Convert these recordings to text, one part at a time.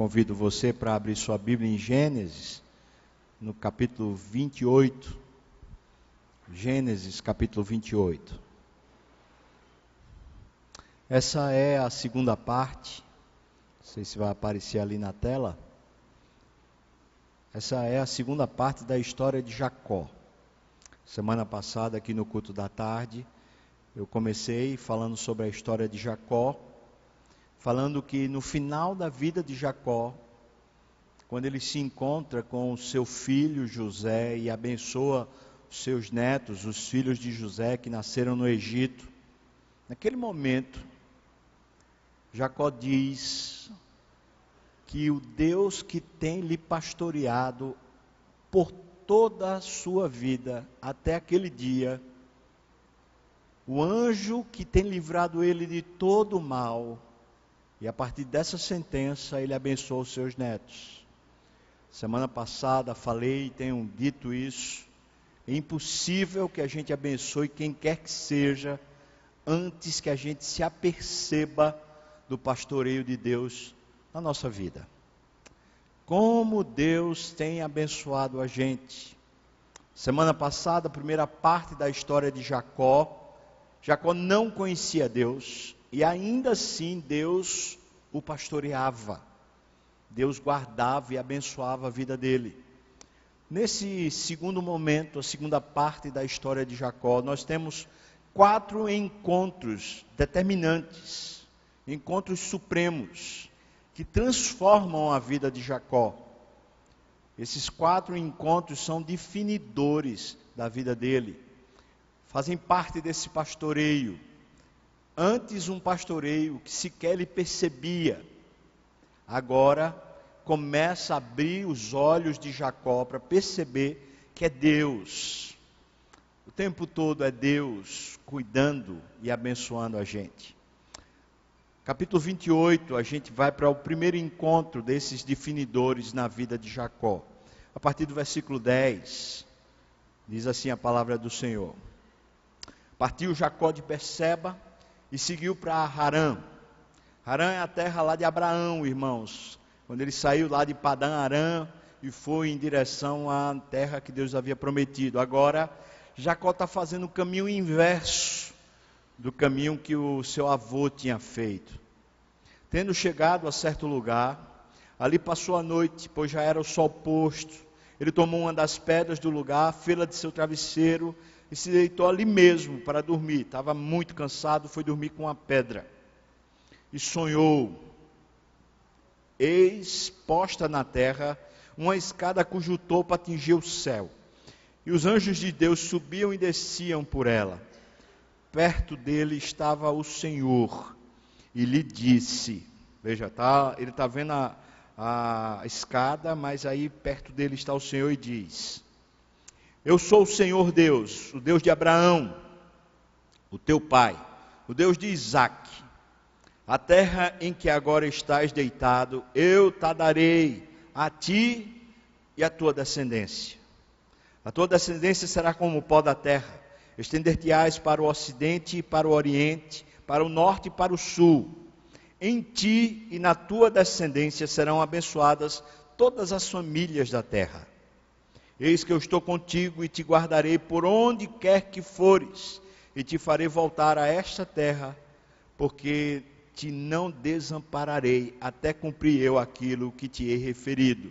Convido você para abrir sua Bíblia em Gênesis, no capítulo 28. Gênesis, capítulo 28. Essa é a segunda parte. Não sei se vai aparecer ali na tela. Essa é a segunda parte da história de Jacó. Semana passada, aqui no culto da tarde, eu comecei falando sobre a história de Jacó, falando que no final da vida de Jacó, quando ele se encontra com o seu filho José e abençoa os seus netos, os filhos de José que nasceram no Egito, naquele momento, Jacó diz que o Deus que tem lhe pastoreado por toda a sua vida até aquele dia, o anjo que tem livrado ele de todo o mal, e a partir dessa sentença ele abençoou os seus netos. Semana passada falei e tenho dito isso. É impossível que a gente abençoe quem quer que seja antes que a gente se aperceba do pastoreio de Deus na nossa vida. Como Deus tem abençoado a gente. Semana passada, a primeira parte da história de Jacó. Jacó não conhecia Deus, e ainda assim Deus o pastoreava. Deus guardava e abençoava a vida dele. Nesse segundo momento, a segunda parte da história de Jacó, nós temos quatro encontros determinantes, encontros supremos, que transformam a vida de Jacó. Esses quatro encontros são definidores da vida dele, fazem parte desse pastoreio Antes um pastoreio que sequer ele percebia, agora começa a abrir os olhos de Jacó para perceber que é Deus. O tempo todo é Deus cuidando e abençoando a gente. Capítulo 28, a gente vai para o primeiro encontro desses definidores na vida de Jacó. A partir do versículo 10, diz assim a palavra do Senhor: Partiu Jacó de Perseba e seguiu para Harã. Harã é a terra lá de Abraão, irmãos. Quando ele saiu lá de Padã Arã e foi em direção à terra que Deus havia prometido. Agora, Jacó está fazendo o caminho inverso do caminho que o seu avô tinha feito. Tendo chegado a certo lugar, ali passou a noite, pois já era o sol posto. Ele tomou uma das pedras do lugar, fê-la de seu travesseiro e se deitou ali mesmo para dormir. Estava muito cansado, foi dormir com uma pedra. E sonhou. Eis posta na terra uma escada cujo topo atingia o céu. E os anjos de Deus subiam e desciam por ela. Perto dele estava o Senhor e lhe disse: Veja, tá, ele está vendo a, a escada, mas aí perto dele está o Senhor e diz: eu sou o Senhor Deus, o Deus de Abraão, o teu pai, o Deus de Isaac. A terra em que agora estás deitado, eu te darei a ti e a tua descendência. A tua descendência será como o pó da terra. Estender-te-ás para o ocidente e para o oriente, para o norte e para o sul. Em ti e na tua descendência serão abençoadas todas as famílias da terra. Eis que eu estou contigo e te guardarei por onde quer que fores, e te farei voltar a esta terra, porque te não desampararei até cumprir eu aquilo que te hei referido.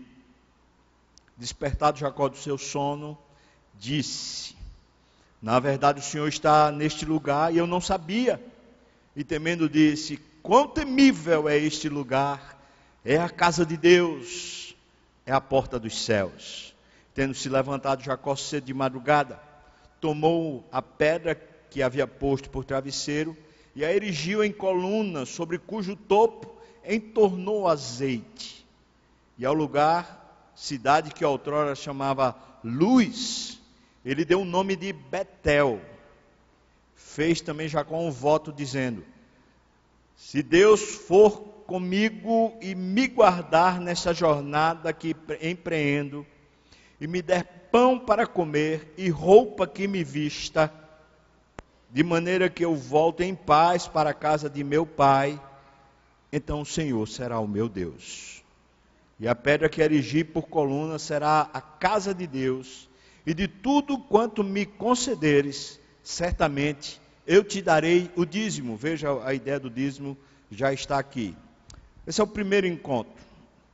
Despertado Jacó do seu sono, disse: Na verdade, o Senhor está neste lugar e eu não sabia. E temendo, disse: Quão temível é este lugar! É a casa de Deus, é a porta dos céus. Tendo se levantado Jacó cedo de madrugada, tomou a pedra que havia posto por travesseiro e a erigiu em coluna, sobre cujo topo entornou azeite. E ao lugar, cidade que outrora chamava Luz, ele deu o nome de Betel. Fez também Jacó um voto dizendo: Se Deus for comigo e me guardar nessa jornada que empreendo, e me der pão para comer e roupa que me vista, de maneira que eu volte em paz para a casa de meu pai, então o Senhor será o meu Deus. E a pedra que erigi por coluna será a casa de Deus, e de tudo quanto me concederes, certamente eu te darei o dízimo. Veja a ideia do dízimo já está aqui. Esse é o primeiro encontro,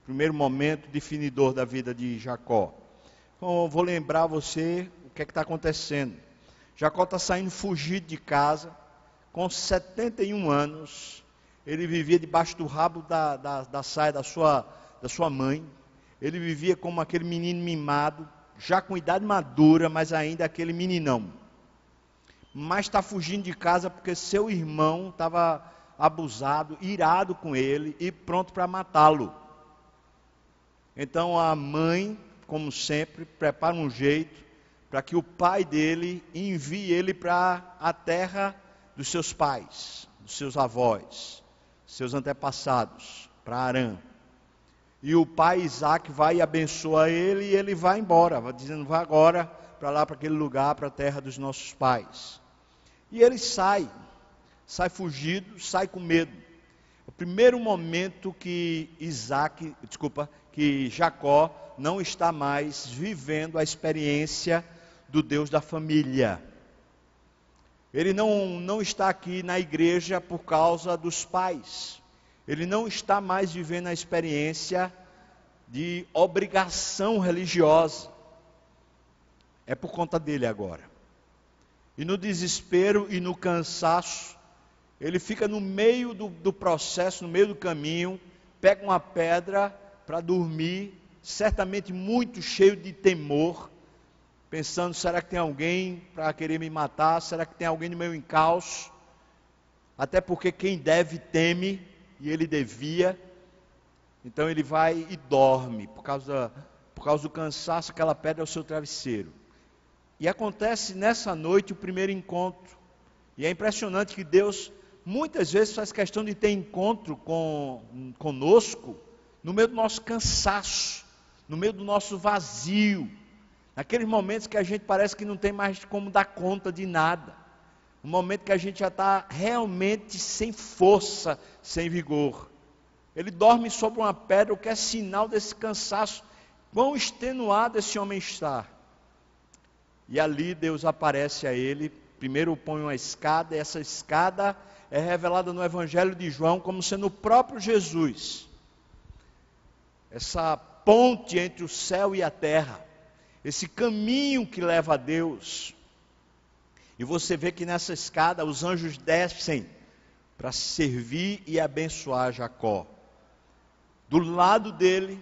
primeiro momento definidor da vida de Jacó. Então, vou lembrar você o que é está acontecendo. Jacó está saindo fugido de casa, com 71 anos. Ele vivia debaixo do rabo da, da, da saia da sua, da sua mãe. Ele vivia como aquele menino mimado, já com idade madura, mas ainda aquele meninão. Mas está fugindo de casa porque seu irmão estava abusado, irado com ele e pronto para matá-lo. Então a mãe, como sempre, prepara um jeito para que o pai dele envie ele para a terra dos seus pais, dos seus avós, seus antepassados, para Arã. E o pai Isaac vai e abençoa ele e ele vai embora, vai dizendo: vá agora para lá, para aquele lugar, para a terra dos nossos pais. E ele sai, sai fugido, sai com medo. O primeiro momento que Isaac, desculpa, que Jacó não está mais vivendo a experiência do Deus da família. Ele não, não está aqui na igreja por causa dos pais. Ele não está mais vivendo a experiência de obrigação religiosa. É por conta dele agora. E no desespero e no cansaço, ele fica no meio do, do processo, no meio do caminho, pega uma pedra para dormir, certamente muito cheio de temor, pensando: será que tem alguém para querer me matar? Será que tem alguém no meu encalço? Até porque quem deve teme, e ele devia. Então ele vai e dorme, por causa, por causa do cansaço, aquela pedra é o seu travesseiro. E acontece nessa noite o primeiro encontro. E é impressionante que Deus muitas vezes faz questão de ter encontro com, conosco no meio do nosso cansaço, no meio do nosso vazio, naqueles momentos que a gente parece que não tem mais como dar conta de nada, um momento que a gente já está realmente sem força, sem vigor. Ele dorme sobre uma pedra, o que é sinal desse cansaço, quão extenuado esse homem está. E ali Deus aparece a ele, primeiro põe uma escada, e essa escada é revelada no Evangelho de João como sendo o próprio Jesus. Essa ponte entre o céu e a terra, esse caminho que leva a Deus. E você vê que nessa escada os anjos descem para servir e abençoar Jacó. Do lado dele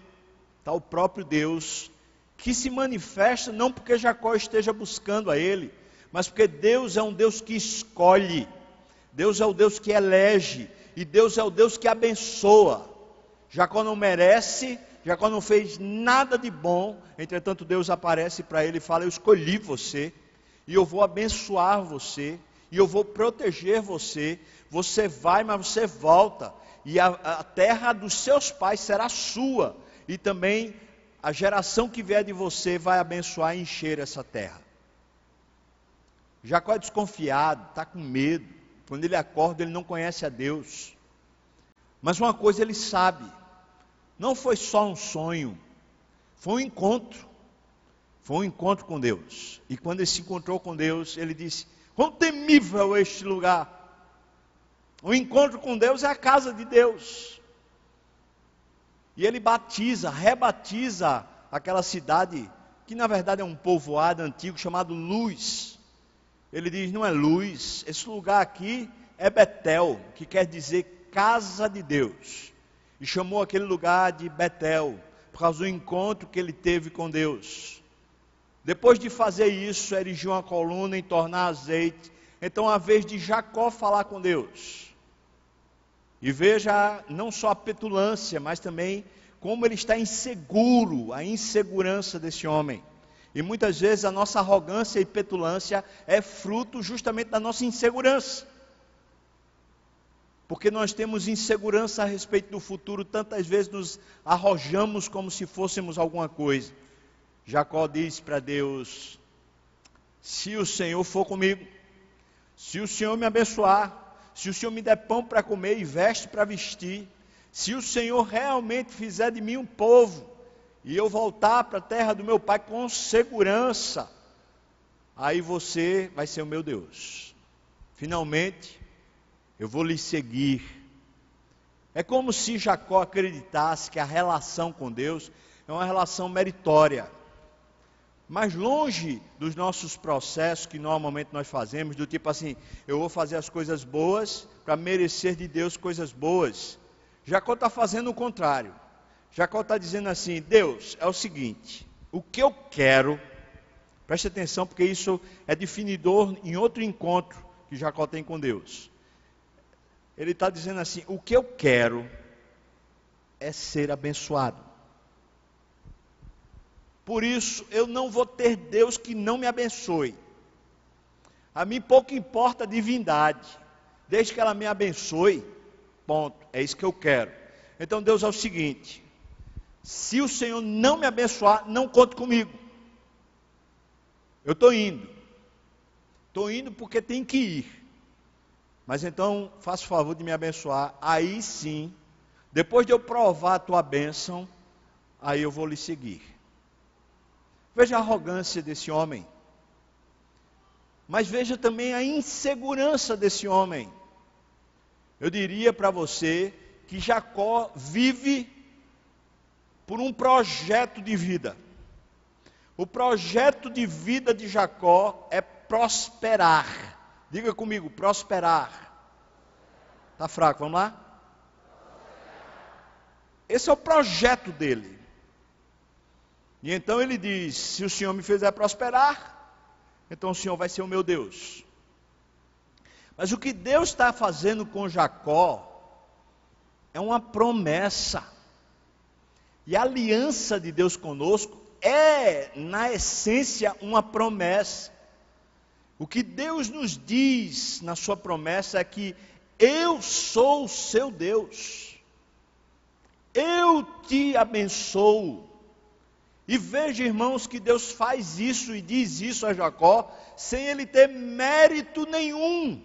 está o próprio Deus, que se manifesta não porque Jacó esteja buscando a ele, mas porque Deus é um Deus que escolhe, Deus é o Deus que elege, e Deus é o Deus que abençoa. Jacó não merece, Jacó não fez nada de bom, entretanto Deus aparece para ele e fala: Eu escolhi você, e eu vou abençoar você, e eu vou proteger você. Você vai, mas você volta, e a, a terra dos seus pais será sua, e também a geração que vier de você vai abençoar e encher essa terra. Jacó é desconfiado, está com medo. Quando ele acorda, ele não conhece a Deus. Mas uma coisa ele sabe: não foi só um sonho, foi um encontro. Foi um encontro com Deus. E quando ele se encontrou com Deus, ele disse: Quão temível é este lugar! O encontro com Deus é a casa de Deus. E ele batiza, rebatiza aquela cidade, que na verdade é um povoado antigo chamado Luz. Ele diz: não é luz, esse lugar aqui é Betel, que quer dizer casa de Deus e chamou aquele lugar de Betel, por causa do encontro que ele teve com Deus. Depois de fazer isso, erigiu uma coluna e tornar azeite. Então, a vez de Jacó falar com Deus. E veja não só a petulância, mas também como ele está inseguro, a insegurança desse homem. E muitas vezes a nossa arrogância e petulância é fruto justamente da nossa insegurança porque nós temos insegurança a respeito do futuro, tantas vezes nos arrojamos como se fôssemos alguma coisa. Jacó diz para Deus: Se o Senhor for comigo, se o Senhor me abençoar, se o Senhor me der pão para comer e veste para vestir, Se o Senhor realmente fizer de mim um povo, e eu voltar para a terra do meu pai com segurança, aí você vai ser o meu Deus. Finalmente, eu vou lhe seguir. É como se Jacó acreditasse que a relação com Deus é uma relação meritória. Mas longe dos nossos processos que normalmente nós fazemos, do tipo assim, eu vou fazer as coisas boas para merecer de Deus coisas boas. Jacó está fazendo o contrário. Jacó está dizendo assim: Deus, é o seguinte, o que eu quero, preste atenção, porque isso é definidor em outro encontro que Jacó tem com Deus. Ele está dizendo assim: o que eu quero é ser abençoado. Por isso, eu não vou ter Deus que não me abençoe. A mim pouco importa a divindade, desde que ela me abençoe, ponto. É isso que eu quero. Então, Deus é o seguinte: se o Senhor não me abençoar, não conte comigo. Eu estou indo. Estou indo porque tem que ir. Mas então, faça o favor de me abençoar. Aí sim, depois de eu provar a tua bênção, aí eu vou lhe seguir. Veja a arrogância desse homem. Mas veja também a insegurança desse homem. Eu diria para você que Jacó vive por um projeto de vida. O projeto de vida de Jacó é prosperar. Diga comigo, prosperar. Tá fraco, vamos lá? Esse é o projeto dele. E então ele diz: Se o Senhor me fizer prosperar, então o Senhor vai ser o meu Deus. Mas o que Deus está fazendo com Jacó é uma promessa. E a aliança de Deus conosco é, na essência, uma promessa. O que Deus nos diz na sua promessa é que eu sou o seu Deus. Eu te abençoo. E veja, irmãos, que Deus faz isso e diz isso a Jacó sem ele ter mérito nenhum.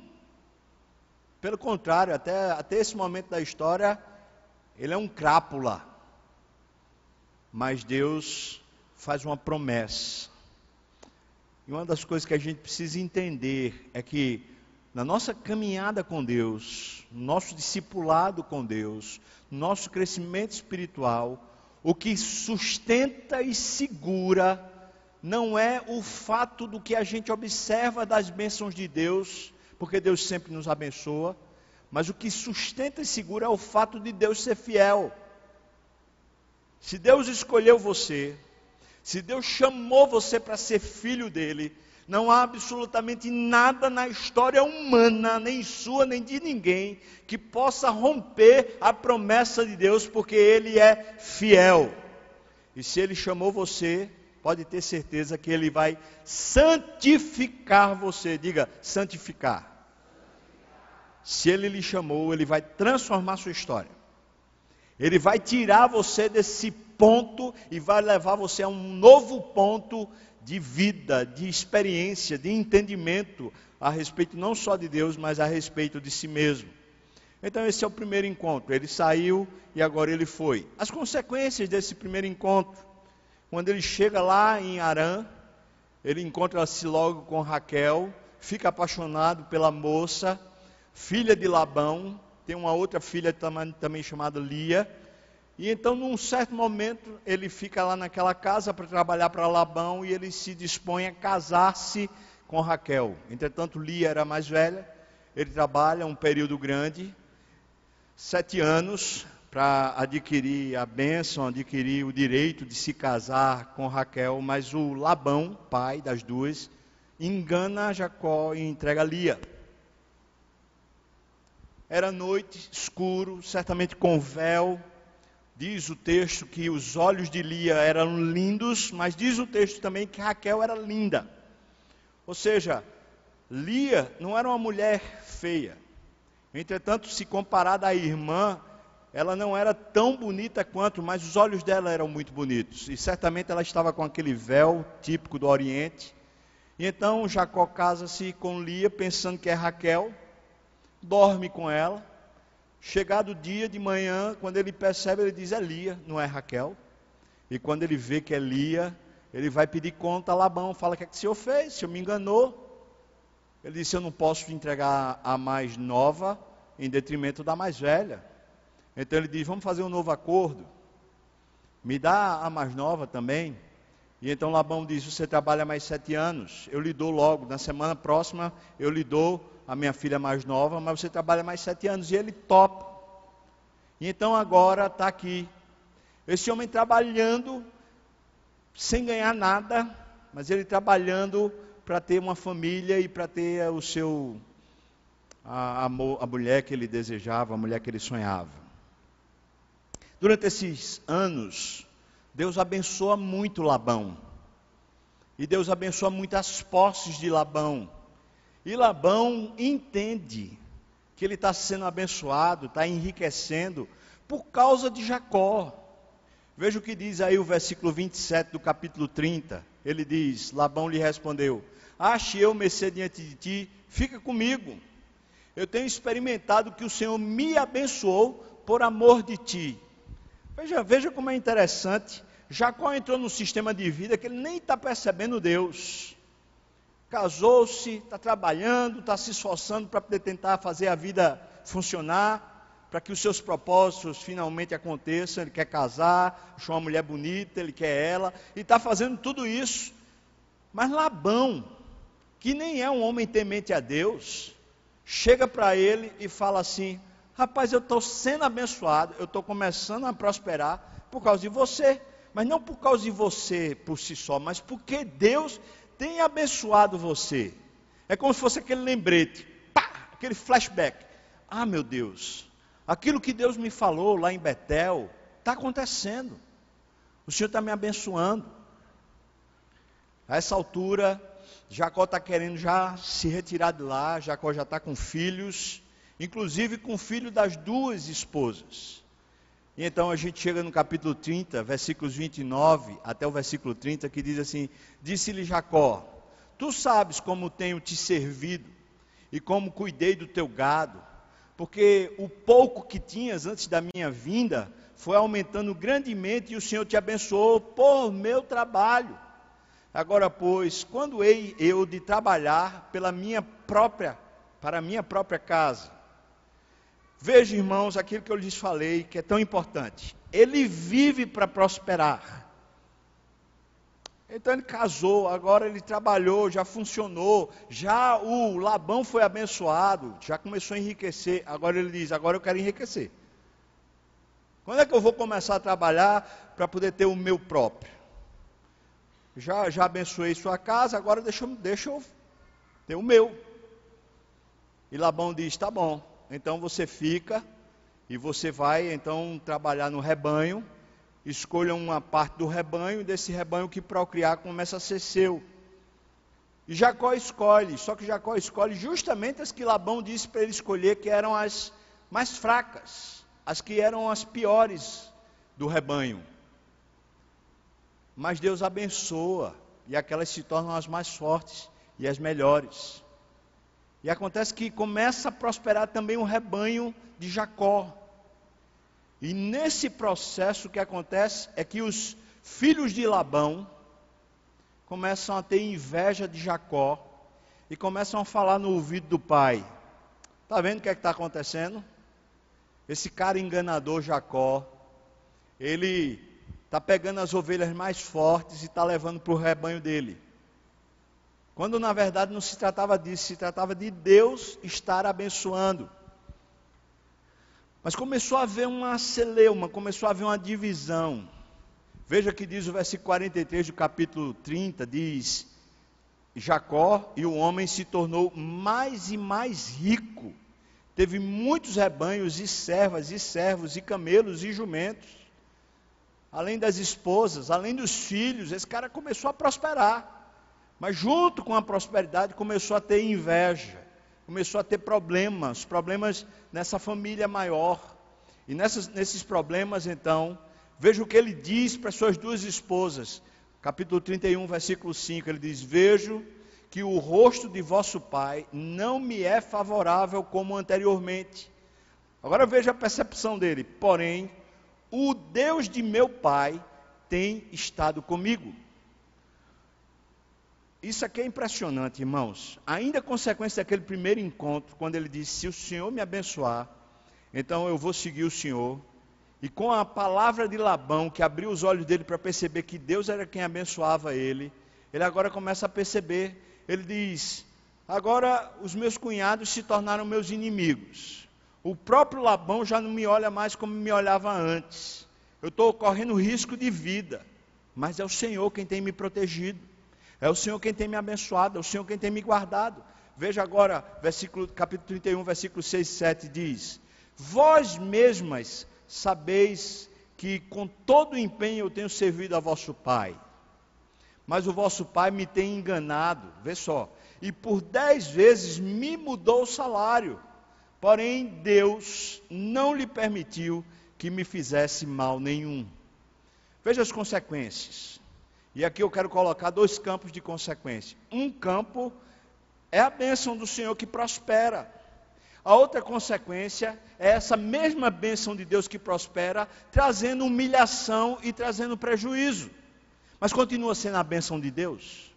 Pelo contrário, até, até esse momento da história, ele é um crápula. Mas Deus faz uma promessa. E uma das coisas que a gente precisa entender é que na nossa caminhada com Deus, no nosso discipulado com Deus, no nosso crescimento espiritual, o que sustenta e segura não é o fato do que a gente observa das bênçãos de Deus, porque Deus sempre nos abençoa, mas o que sustenta e segura é o fato de Deus ser fiel. Se Deus escolheu você, se Deus chamou você para ser filho dele, não há absolutamente nada na história humana, nem sua, nem de ninguém, que possa romper a promessa de Deus, porque Ele é fiel. E se Ele chamou você, pode ter certeza que Ele vai santificar você. Diga, santificar. Se Ele lhe chamou, Ele vai transformar sua história. Ele vai tirar você desse ponto e vai levar você a um novo ponto de vida, de experiência, de entendimento a respeito não só de Deus, mas a respeito de si mesmo. Então, esse é o primeiro encontro. Ele saiu e agora ele foi. As consequências desse primeiro encontro, quando ele chega lá em Arã, ele encontra-se logo com Raquel, fica apaixonado pela moça, filha de Labão, tem uma outra filha também, também chamada Lia, e então, num certo momento, ele fica lá naquela casa para trabalhar para Labão e ele se dispõe a casar-se com Raquel. Entretanto, Lia era mais velha, ele trabalha um período grande, sete anos, para adquirir a bênção, adquirir o direito de se casar com Raquel, mas o Labão, pai das duas, engana Jacó e entrega Lia. Era noite, escuro, certamente com véu, Diz o texto que os olhos de Lia eram lindos, mas diz o texto também que Raquel era linda. Ou seja, Lia não era uma mulher feia. Entretanto, se comparada à irmã, ela não era tão bonita quanto, mas os olhos dela eram muito bonitos. E certamente ela estava com aquele véu típico do Oriente. E então Jacó casa-se com Lia, pensando que é Raquel, dorme com ela Chegado o dia de manhã, quando ele percebe, ele diz: é Lia, não é Raquel. E quando ele vê que é Lia, ele vai pedir conta a Labão, fala: o que é que o senhor fez? O senhor me enganou. Ele disse: eu não posso entregar a mais nova em detrimento da mais velha. Então ele diz: vamos fazer um novo acordo. Me dá a mais nova também. E então Labão diz: Você trabalha mais sete anos, eu lhe dou logo. Na semana próxima eu lhe dou a minha filha mais nova, mas você trabalha mais sete anos. E ele topa. E então agora está aqui. Esse homem trabalhando, sem ganhar nada, mas ele trabalhando para ter uma família e para ter o seu a, a, a mulher que ele desejava, a mulher que ele sonhava. Durante esses anos, Deus abençoa muito Labão. E Deus abençoa muito as posses de Labão. E Labão entende que ele está sendo abençoado, está enriquecendo por causa de Jacó. Veja o que diz aí o versículo 27 do capítulo 30. Ele diz: Labão lhe respondeu: Ache eu mercê diante de ti, fica comigo. Eu tenho experimentado que o Senhor me abençoou por amor de ti. Veja, veja como é interessante. Jacó entrou num sistema de vida que ele nem está percebendo Deus. Casou-se, está trabalhando, está se esforçando para poder tentar fazer a vida funcionar, para que os seus propósitos finalmente aconteçam. Ele quer casar, achou uma mulher bonita, ele quer ela, e está fazendo tudo isso. Mas Labão, que nem é um homem temente a Deus, chega para ele e fala assim: Rapaz, eu estou sendo abençoado, eu estou começando a prosperar por causa de você. Mas não por causa de você por si só, mas porque Deus tem abençoado você. É como se fosse aquele lembrete, pá, aquele flashback. Ah, meu Deus, aquilo que Deus me falou lá em Betel está acontecendo. O Senhor está me abençoando. A essa altura, Jacó está querendo já se retirar de lá, Jacó já está com filhos inclusive com o filho das duas esposas. E então a gente chega no capítulo 30, versículos 29 até o versículo 30, que diz assim: Disse-lhe Jacó: Tu sabes como tenho te servido e como cuidei do teu gado, porque o pouco que tinhas antes da minha vinda foi aumentando grandemente e o Senhor te abençoou por meu trabalho. Agora, pois, quando hei eu de trabalhar pela minha própria, para a minha própria casa, Veja, irmãos, aquilo que eu lhes falei, que é tão importante. Ele vive para prosperar. Então ele casou, agora ele trabalhou, já funcionou, já o Labão foi abençoado, já começou a enriquecer. Agora ele diz: agora eu quero enriquecer. Quando é que eu vou começar a trabalhar para poder ter o meu próprio? Já, já abençoei sua casa, agora deixa, deixa eu ter o meu. E Labão diz: tá bom, então você fica e você vai então trabalhar no rebanho. Escolha uma parte do rebanho, e desse rebanho que procriar começa a ser seu. E Jacó escolhe, só que Jacó escolhe justamente as que Labão disse para ele escolher, que eram as mais fracas, as que eram as piores do rebanho. Mas Deus abençoa, e aquelas se tornam as mais fortes e as melhores. E acontece que começa a prosperar também o rebanho de Jacó. E nesse processo o que acontece é que os filhos de Labão começam a ter inveja de Jacó e começam a falar no ouvido do pai. Está vendo o que é está acontecendo? Esse cara enganador Jacó, ele está pegando as ovelhas mais fortes e está levando para o rebanho dele. Quando na verdade não se tratava disso, se tratava de Deus estar abençoando. Mas começou a haver uma celeuma, começou a haver uma divisão. Veja que diz o versículo 43 do capítulo 30, diz: Jacó e o homem se tornou mais e mais rico. Teve muitos rebanhos e servas e servos e camelos e jumentos. Além das esposas, além dos filhos, esse cara começou a prosperar. Mas junto com a prosperidade começou a ter inveja, começou a ter problemas, problemas nessa família maior. E nessas, nesses problemas, então, veja o que ele diz para suas duas esposas. Capítulo 31, versículo 5, ele diz: Vejo que o rosto de vosso pai não me é favorável como anteriormente. Agora veja a percepção dele. Porém, o Deus de meu pai tem estado comigo. Isso aqui é impressionante, irmãos. Ainda consequência daquele primeiro encontro, quando ele disse: Se o Senhor me abençoar, então eu vou seguir o Senhor. E com a palavra de Labão, que abriu os olhos dele para perceber que Deus era quem abençoava ele, ele agora começa a perceber. Ele diz: Agora os meus cunhados se tornaram meus inimigos. O próprio Labão já não me olha mais como me olhava antes. Eu estou correndo risco de vida, mas é o Senhor quem tem me protegido. É o Senhor quem tem me abençoado, é o Senhor quem tem me guardado. Veja agora, versículo, capítulo 31, versículo 6 e 7 diz: Vós mesmas sabeis que com todo o empenho eu tenho servido a vosso Pai. Mas o vosso Pai me tem enganado, vê só, e por dez vezes me mudou o salário. Porém, Deus não lhe permitiu que me fizesse mal nenhum. Veja as consequências. E aqui eu quero colocar dois campos de consequência. Um campo é a bênção do Senhor que prospera. A outra consequência é essa mesma bênção de Deus que prospera, trazendo humilhação e trazendo prejuízo. Mas continua sendo a bênção de Deus.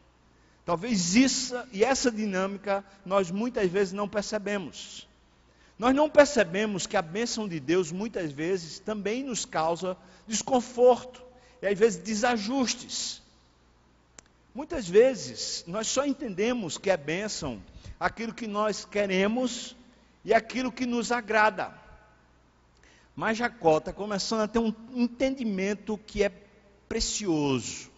Talvez isso e essa dinâmica nós muitas vezes não percebemos. Nós não percebemos que a bênção de Deus muitas vezes também nos causa desconforto e às vezes desajustes. Muitas vezes nós só entendemos que é bênção aquilo que nós queremos e aquilo que nos agrada. Mas Jacó está começando a ter um entendimento que é precioso.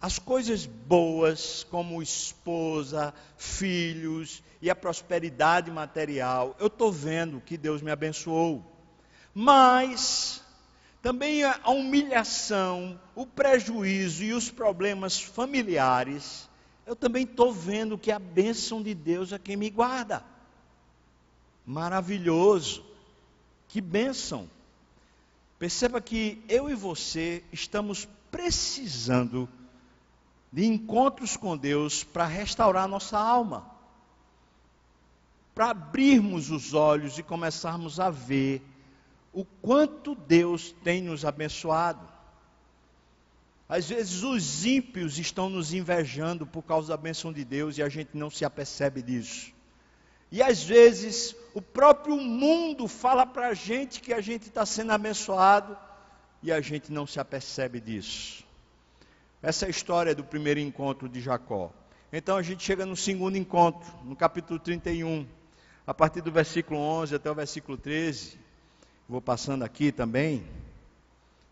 As coisas boas, como esposa, filhos, e a prosperidade material, eu estou vendo que Deus me abençoou. Mas também a humilhação, o prejuízo e os problemas familiares, eu também estou vendo que a bênção de Deus é quem me guarda. Maravilhoso. Que bênção. Perceba que eu e você estamos precisando de encontros com Deus para restaurar nossa alma para abrirmos os olhos e começarmos a ver o quanto Deus tem nos abençoado. Às vezes os ímpios estão nos invejando por causa da bênção de Deus e a gente não se apercebe disso. E às vezes o próprio mundo fala para a gente que a gente está sendo abençoado e a gente não se apercebe disso. Essa é a história do primeiro encontro de Jacó. Então a gente chega no segundo encontro, no capítulo 31 a partir do versículo 11 até o versículo 13. Vou passando aqui também,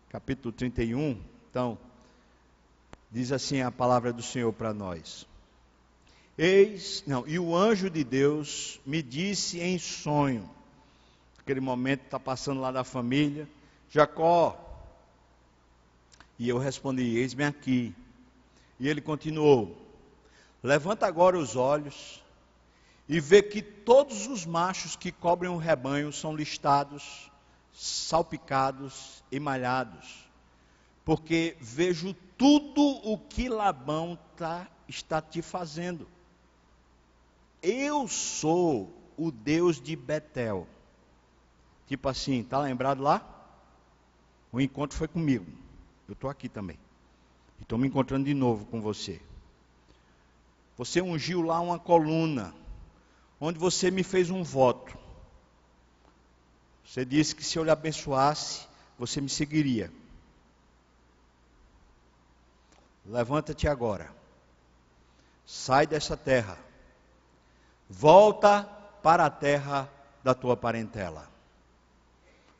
capítulo 31. Então, diz assim a palavra do Senhor para nós. Eis, não, e o anjo de Deus me disse em sonho, aquele momento está passando lá da família, Jacó. E eu respondi: Eis-me aqui. E ele continuou: Levanta agora os olhos e vê que todos os machos que cobrem o rebanho são listados, salpicados e malhados, porque vejo tudo o que Labão tá, está te fazendo. Eu sou o Deus de Betel. Tipo assim, tá lembrado lá? O encontro foi comigo. Eu estou aqui também. Estou me encontrando de novo com você. Você ungiu lá uma coluna onde você me fez um voto. Você disse que se eu lhe abençoasse, você me seguiria. Levanta-te agora. Sai dessa terra. Volta para a terra da tua parentela.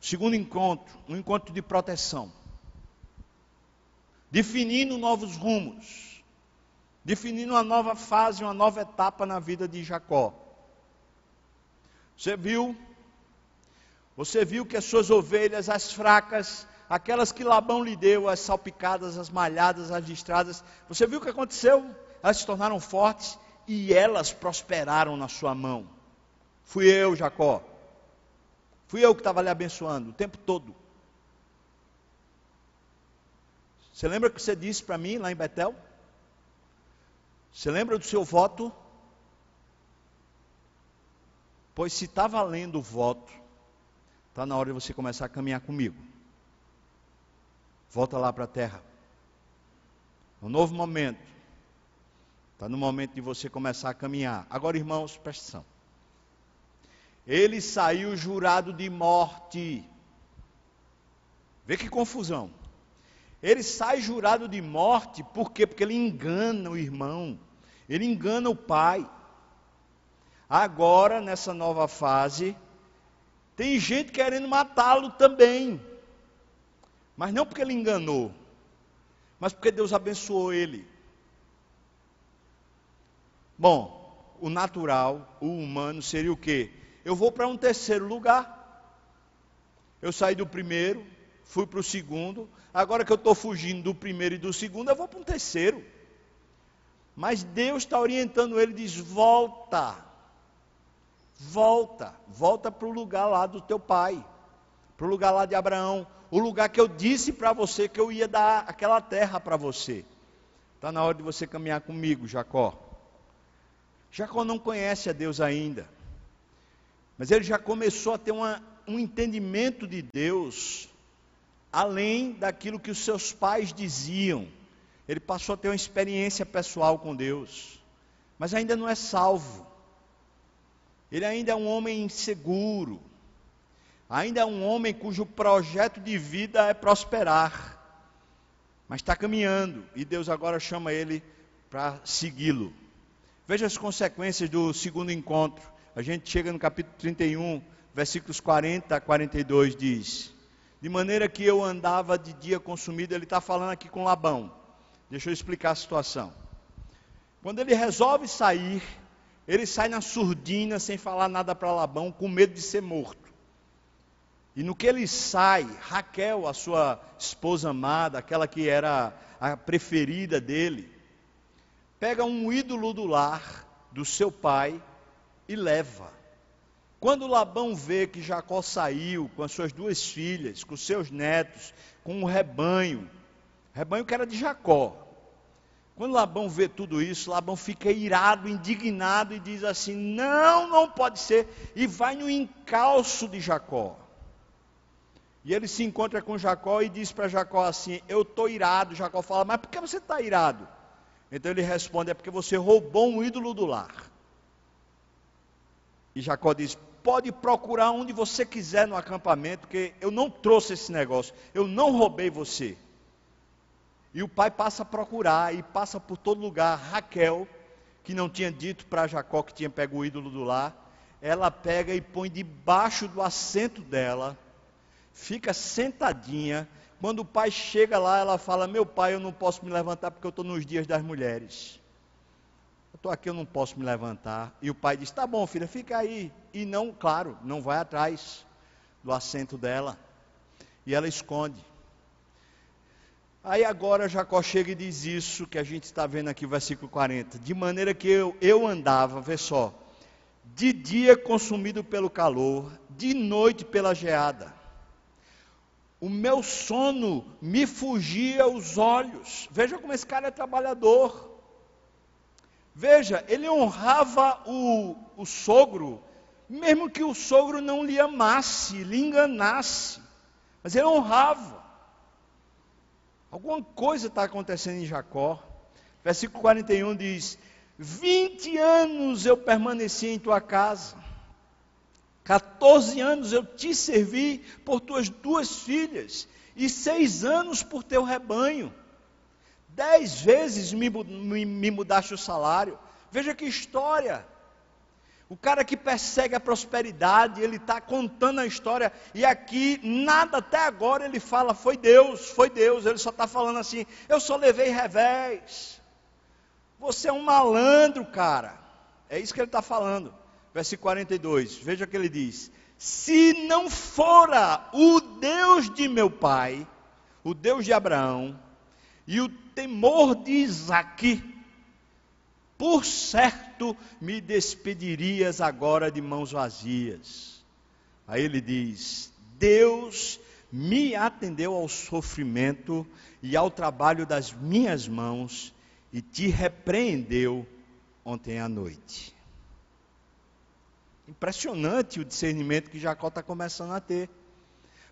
Segundo encontro, um encontro de proteção. Definindo novos rumos. Definindo uma nova fase, uma nova etapa na vida de Jacó. Você viu? Você viu que as suas ovelhas, as fracas, aquelas que Labão lhe deu, as salpicadas, as malhadas, as listradas, você viu o que aconteceu? Elas se tornaram fortes e elas prosperaram na sua mão. Fui eu, Jacó. Fui eu que estava lhe abençoando o tempo todo. Você lembra que você disse para mim lá em Betel? Você lembra do seu voto? Pois se está valendo o voto, está na hora de você começar a caminhar comigo. Volta lá para a terra. Um novo momento. Está no momento de você começar a caminhar. Agora, irmãos, presta atenção. Ele saiu jurado de morte. Vê que confusão. Ele sai jurado de morte, por quê? Porque ele engana o irmão, ele engana o pai. Agora, nessa nova fase, tem gente querendo matá-lo também. Mas não porque ele enganou, mas porque Deus abençoou ele. Bom, o natural, o humano seria o quê? Eu vou para um terceiro lugar. Eu saí do primeiro, fui para o segundo. Agora que eu estou fugindo do primeiro e do segundo, eu vou para um terceiro. Mas Deus está orientando ele, diz: volta, volta, volta para o lugar lá do teu pai, para o lugar lá de Abraão, o lugar que eu disse para você que eu ia dar aquela terra para você. Está na hora de você caminhar comigo, Jacó. Jacó não conhece a Deus ainda, mas ele já começou a ter uma, um entendimento de Deus além daquilo que os seus pais diziam. Ele passou a ter uma experiência pessoal com Deus, mas ainda não é salvo. Ele ainda é um homem inseguro, ainda é um homem cujo projeto de vida é prosperar, mas está caminhando e Deus agora chama ele para segui-lo. Veja as consequências do segundo encontro. A gente chega no capítulo 31, versículos 40 a 42, diz: de maneira que eu andava de dia consumido. Ele está falando aqui com Labão. Deixa eu explicar a situação. Quando ele resolve sair, ele sai na surdina, sem falar nada para Labão, com medo de ser morto. E no que ele sai, Raquel, a sua esposa amada, aquela que era a preferida dele, pega um ídolo do lar do seu pai e leva. Quando Labão vê que Jacó saiu com as suas duas filhas, com seus netos, com um rebanho, rebanho que era de Jacó. Quando Labão vê tudo isso, Labão fica irado, indignado e diz assim: Não, não pode ser. E vai no encalço de Jacó. E ele se encontra com Jacó e diz para Jacó assim: Eu estou irado. Jacó fala: Mas por que você está irado? Então ele responde: É porque você roubou um ídolo do lar. E Jacó diz: pode procurar onde você quiser no acampamento, que eu não trouxe esse negócio, eu não roubei você. E o pai passa a procurar e passa por todo lugar. Raquel, que não tinha dito para Jacó que tinha pego o ídolo do lar, ela pega e põe debaixo do assento dela, fica sentadinha. Quando o pai chega lá, ela fala: Meu pai, eu não posso me levantar porque eu estou nos dias das mulheres estou aqui, eu não posso me levantar. E o pai diz: Tá bom, filha, fica aí. E não, claro, não vai atrás do assento dela. E ela esconde. Aí agora Jacó chega e diz isso que a gente está vendo aqui, versículo 40. De maneira que eu, eu andava, vê só, de dia consumido pelo calor, de noite pela geada. O meu sono me fugia aos olhos. Veja como esse cara é trabalhador. Veja, ele honrava o, o sogro, mesmo que o sogro não lhe amasse, lhe enganasse, mas ele honrava. Alguma coisa está acontecendo em Jacó. Versículo 41 diz: Vinte anos eu permaneci em tua casa, 14 anos eu te servi por tuas duas filhas, e seis anos por teu rebanho. Dez vezes me, me, me mudaste o salário. Veja que história. O cara que persegue a prosperidade, ele está contando a história, e aqui, nada até agora ele fala, foi Deus, foi Deus, ele só está falando assim, eu só levei revés. Você é um malandro, cara. É isso que ele está falando. Versículo 42, veja o que ele diz: Se não fora o Deus de meu pai, o Deus de Abraão, e o temor de Isaac, por certo me despedirias agora de mãos vazias. Aí ele diz: Deus me atendeu ao sofrimento e ao trabalho das minhas mãos e te repreendeu ontem à noite. Impressionante o discernimento que Jacó está começando a ter.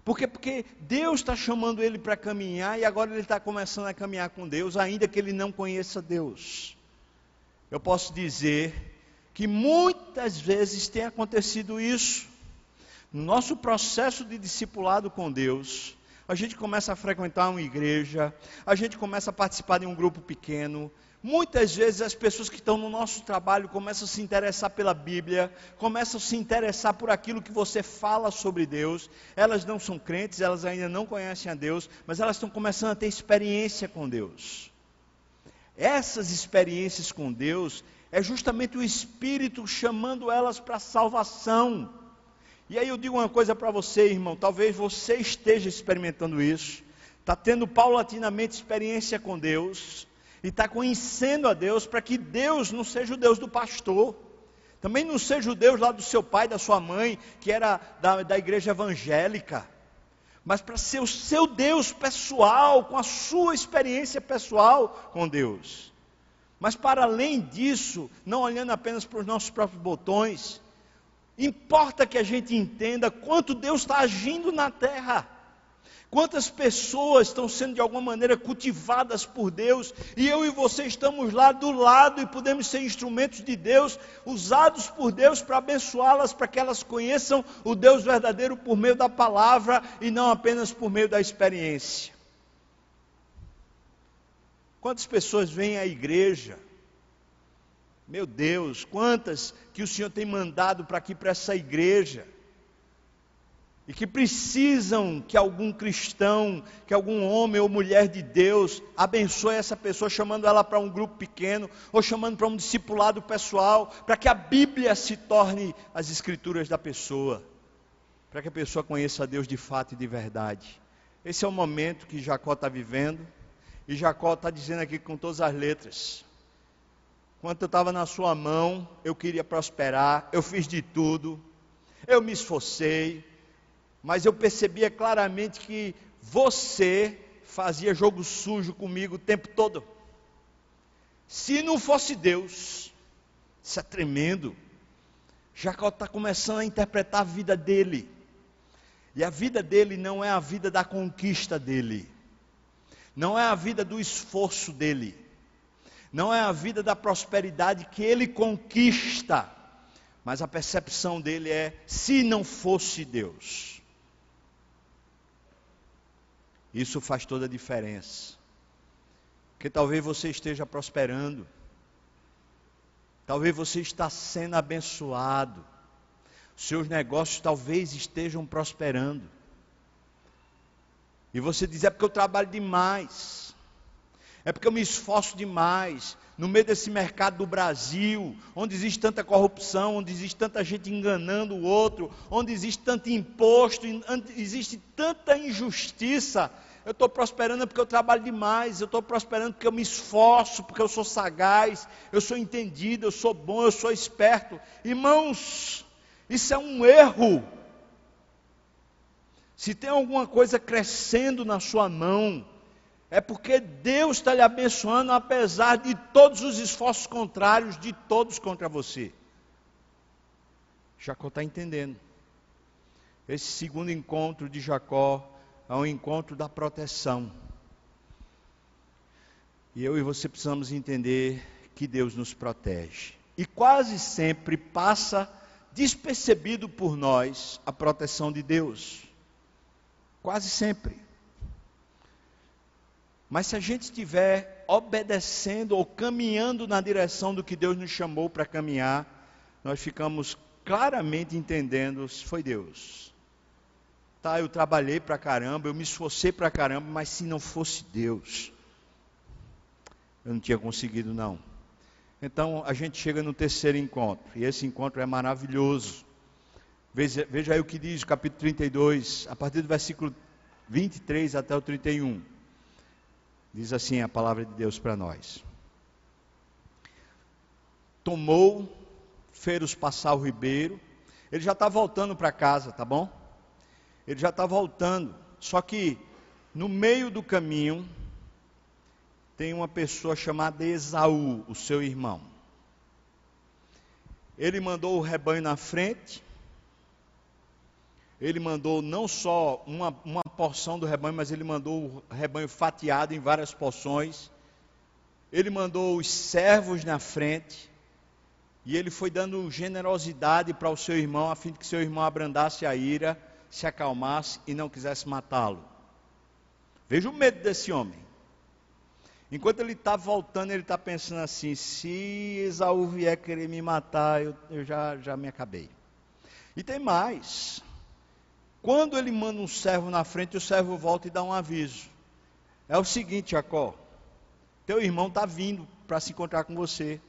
Por quê? Porque Deus está chamando ele para caminhar e agora ele está começando a caminhar com Deus, ainda que ele não conheça Deus. Eu posso dizer que muitas vezes tem acontecido isso. No nosso processo de discipulado com Deus, a gente começa a frequentar uma igreja, a gente começa a participar de um grupo pequeno, Muitas vezes as pessoas que estão no nosso trabalho começam a se interessar pela Bíblia, começam a se interessar por aquilo que você fala sobre Deus. Elas não são crentes, elas ainda não conhecem a Deus, mas elas estão começando a ter experiência com Deus. Essas experiências com Deus é justamente o Espírito chamando elas para a salvação. E aí eu digo uma coisa para você, irmão, talvez você esteja experimentando isso, está tendo paulatinamente experiência com Deus, e está conhecendo a Deus para que Deus não seja o Deus do pastor, também não seja o Deus lá do seu pai, da sua mãe, que era da, da igreja evangélica, mas para ser o seu Deus pessoal, com a sua experiência pessoal com Deus. Mas para além disso, não olhando apenas para os nossos próprios botões, importa que a gente entenda quanto Deus está agindo na terra. Quantas pessoas estão sendo de alguma maneira cultivadas por Deus, e eu e você estamos lá do lado e podemos ser instrumentos de Deus, usados por Deus para abençoá-las, para que elas conheçam o Deus verdadeiro por meio da palavra e não apenas por meio da experiência. Quantas pessoas vêm à igreja? Meu Deus, quantas que o Senhor tem mandado para aqui, para essa igreja? E que precisam que algum cristão, que algum homem ou mulher de Deus abençoe essa pessoa, chamando ela para um grupo pequeno, ou chamando para um discipulado pessoal, para que a Bíblia se torne as escrituras da pessoa, para que a pessoa conheça a Deus de fato e de verdade. Esse é o momento que Jacó está vivendo, e Jacó está dizendo aqui com todas as letras: Quando eu estava na sua mão, eu queria prosperar, eu fiz de tudo, eu me esforcei, mas eu percebia claramente que você fazia jogo sujo comigo o tempo todo. Se não fosse Deus, isso é tremendo. Jacó está começando a interpretar a vida dele. E a vida dele não é a vida da conquista dele, não é a vida do esforço dele, não é a vida da prosperidade que ele conquista, mas a percepção dele é: se não fosse Deus. Isso faz toda a diferença. Porque talvez você esteja prosperando. Talvez você está sendo abençoado. Seus negócios talvez estejam prosperando. E você diz: é porque eu trabalho demais. É porque eu me esforço demais. No meio desse mercado do Brasil, onde existe tanta corrupção, onde existe tanta gente enganando o outro, onde existe tanto imposto, existe tanta injustiça, eu estou prosperando porque eu trabalho demais, eu estou prosperando porque eu me esforço, porque eu sou sagaz, eu sou entendido, eu sou bom, eu sou esperto. Irmãos, isso é um erro. Se tem alguma coisa crescendo na sua mão, é porque Deus está lhe abençoando, apesar de todos os esforços contrários de todos contra você. Jacó está entendendo. Esse segundo encontro de Jacó ao encontro da proteção. E eu e você precisamos entender que Deus nos protege. E quase sempre passa despercebido por nós a proteção de Deus. Quase sempre. Mas se a gente estiver obedecendo ou caminhando na direção do que Deus nos chamou para caminhar, nós ficamos claramente entendendo se foi Deus. Tá, eu trabalhei para caramba, eu me esforcei para caramba, mas se não fosse Deus, eu não tinha conseguido não. Então a gente chega no terceiro encontro, e esse encontro é maravilhoso. Veja, veja aí o que diz o capítulo 32, a partir do versículo 23 até o 31. Diz assim a palavra de Deus para nós. Tomou, fez passar o ribeiro, ele já está voltando para casa, tá bom? ele já está voltando. Só que no meio do caminho tem uma pessoa chamada Esaú, o seu irmão. ele mandou o rebanho na frente, ele mandou não só uma, uma porção do rebanho, mas ele mandou o rebanho fatiado em várias porções, ele mandou os servos na frente, e ele foi dando generosidade para o seu irmão, a fim de que seu irmão abrandasse a ira, se acalmasse e não quisesse matá-lo. Veja o medo desse homem. Enquanto ele está voltando, ele está pensando assim: se Esaú vier querer me matar, eu, eu já, já me acabei. E tem mais. Quando ele manda um servo na frente, o servo volta e dá um aviso. É o seguinte, Jacó: teu irmão está vindo para se encontrar com você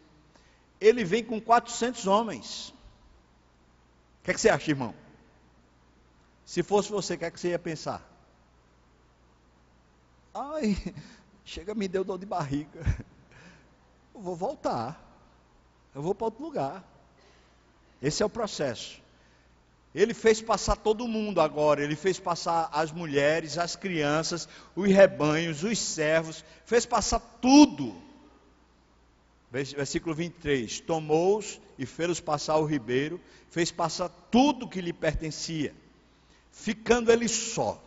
ele vem com 400 homens. O que, é que você acha, irmão? Se fosse você, o que, é que você ia pensar? Ai, chega, me deu dor de barriga. Eu vou voltar. Eu vou para outro lugar. Esse é o processo. Ele fez passar todo mundo agora, ele fez passar as mulheres, as crianças, os rebanhos, os servos, fez passar tudo. Versículo 23: Tomou-os e fez-os passar o ribeiro, fez passar tudo que lhe pertencia, ficando ele só.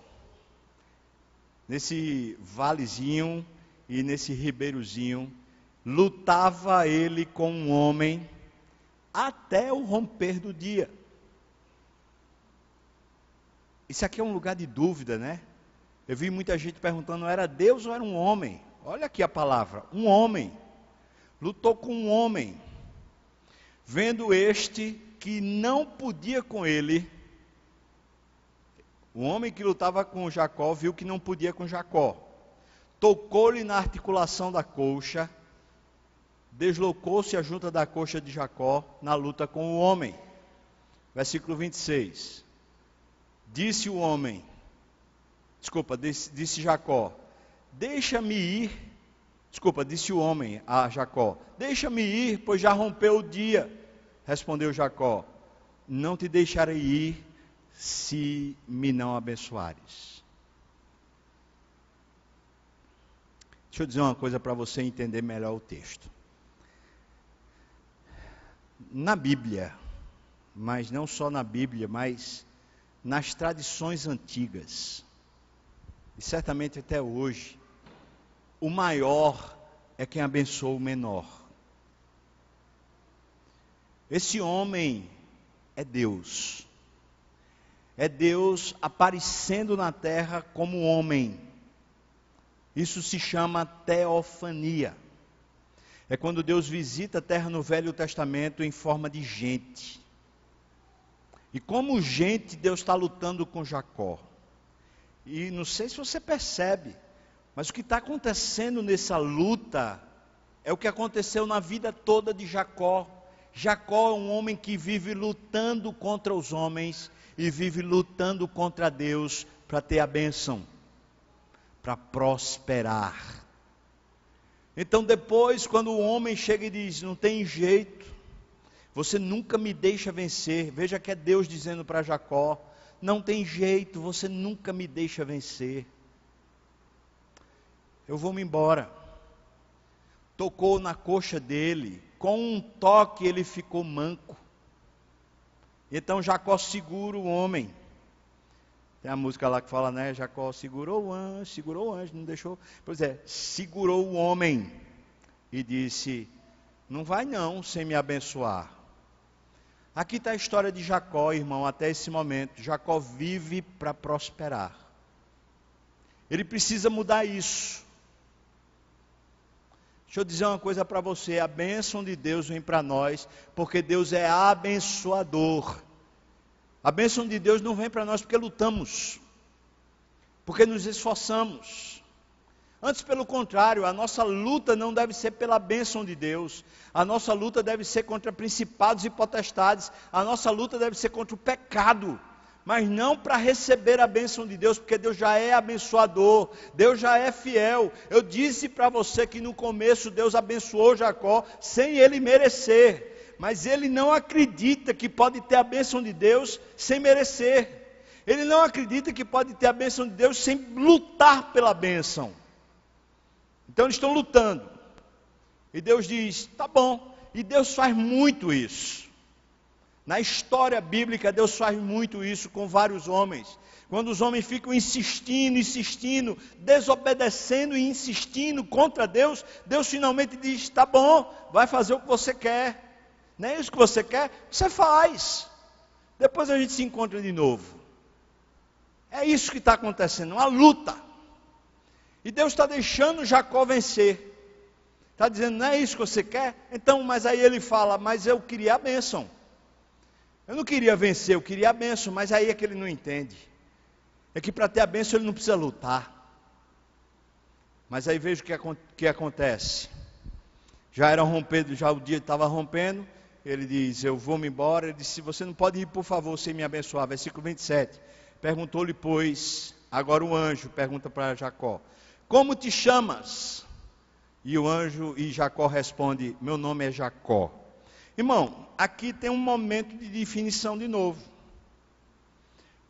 Nesse valezinho e nesse ribeirozinho, lutava ele com um homem até o romper do dia. Isso aqui é um lugar de dúvida, né? Eu vi muita gente perguntando: era Deus ou era um homem? Olha aqui a palavra: um homem lutou com um homem, vendo este que não podia com ele. O homem que lutava com Jacó viu que não podia com Jacó. Tocou-lhe na articulação da coxa, deslocou-se a junta da coxa de Jacó na luta com o homem. Versículo 26. Disse o homem, desculpa, disse, disse Jacó: Deixa-me ir Desculpa, disse o homem a Jacó: Deixa-me ir, pois já rompeu o dia. Respondeu Jacó: Não te deixarei ir se me não abençoares. Deixa eu dizer uma coisa para você entender melhor o texto. Na Bíblia, mas não só na Bíblia, mas nas tradições antigas, e certamente até hoje, o maior é quem abençoa o menor. Esse homem é Deus. É Deus aparecendo na terra como homem. Isso se chama teofania. É quando Deus visita a terra no Velho Testamento em forma de gente. E como gente, Deus está lutando com Jacó. E não sei se você percebe, mas o que está acontecendo nessa luta é o que aconteceu na vida toda de Jacó. Jacó é um homem que vive lutando contra os homens e vive lutando contra Deus para ter a bênção, para prosperar. Então, depois, quando o homem chega e diz: Não tem jeito, você nunca me deixa vencer. Veja que é Deus dizendo para Jacó: Não tem jeito, você nunca me deixa vencer eu vou me embora. Tocou na coxa dele, com um toque ele ficou manco. Então Jacó segura o homem. Tem a música lá que fala, né? Jacó segurou o anjo, segurou o anjo, não deixou. Pois é, segurou o homem e disse: Não vai não sem me abençoar. Aqui está a história de Jacó, irmão, até esse momento. Jacó vive para prosperar. Ele precisa mudar isso. Deixa eu dizer uma coisa para você: a bênção de Deus vem para nós, porque Deus é abençoador. A bênção de Deus não vem para nós porque lutamos, porque nos esforçamos. Antes, pelo contrário, a nossa luta não deve ser pela bênção de Deus, a nossa luta deve ser contra principados e potestades, a nossa luta deve ser contra o pecado mas não para receber a bênção de Deus, porque Deus já é abençoador, Deus já é fiel. Eu disse para você que no começo Deus abençoou Jacó sem ele merecer, mas ele não acredita que pode ter a bênção de Deus sem merecer. Ele não acredita que pode ter a bênção de Deus sem lutar pela bênção. Então eles estão lutando. E Deus diz: tá bom. E Deus faz muito isso. Na história bíblica, Deus faz muito isso com vários homens. Quando os homens ficam insistindo, insistindo, desobedecendo e insistindo contra Deus, Deus finalmente diz: tá bom, vai fazer o que você quer. Não é isso que você quer? Você faz. Depois a gente se encontra de novo. É isso que está acontecendo, uma luta. E Deus está deixando Jacó vencer. Está dizendo, não é isso que você quer? Então, mas aí ele fala, mas eu queria a bênção. Eu não queria vencer, eu queria a bênção, mas aí é que ele não entende. É que para ter a bênção ele não precisa lutar. Mas aí veja o que, que acontece. Já era rompendo, já o dia estava rompendo. Ele diz: Eu vou me embora. Ele disse: Você não pode ir, por favor, sem me abençoar. Versículo 27. Perguntou-lhe, pois, agora o anjo pergunta para Jacó: como te chamas? E o anjo e Jacó responde: Meu nome é Jacó. Irmão, aqui tem um momento de definição de novo.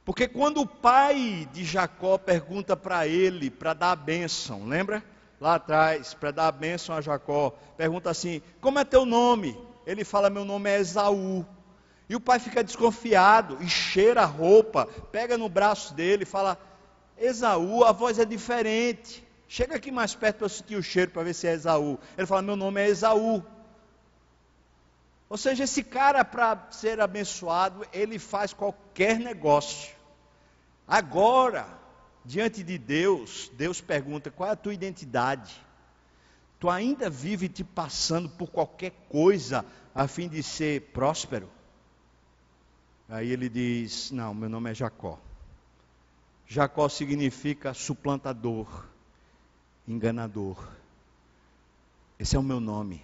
Porque quando o pai de Jacó pergunta para ele para dar a bênção, lembra? Lá atrás, para dar a bênção a Jacó, pergunta assim: Como é teu nome? Ele fala: Meu nome é Esaú. E o pai fica desconfiado e cheira a roupa, pega no braço dele e fala: Esaú, a voz é diferente. Chega aqui mais perto para eu sentir o cheiro para ver se é Esaú. Ele fala: Meu nome é Esaú. Ou seja, esse cara, para ser abençoado, ele faz qualquer negócio. Agora, diante de Deus, Deus pergunta: qual é a tua identidade? Tu ainda vive te passando por qualquer coisa a fim de ser próspero? Aí ele diz: Não, meu nome é Jacó. Jacó significa suplantador enganador. Esse é o meu nome.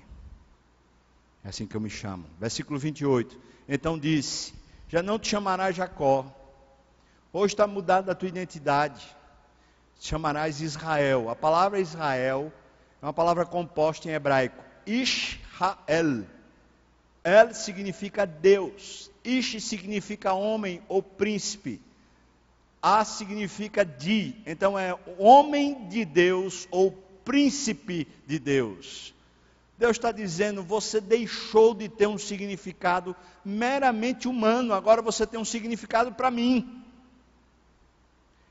É assim que eu me chamo. Versículo 28. Então disse: Já não te chamarás Jacó. Hoje está mudada a tua identidade. Te chamarás Israel. A palavra Israel é uma palavra composta em hebraico. Ishrael. El significa Deus. Ish significa homem ou príncipe. A significa de, então é homem de Deus ou príncipe de Deus. Deus está dizendo: você deixou de ter um significado meramente humano, agora você tem um significado para mim.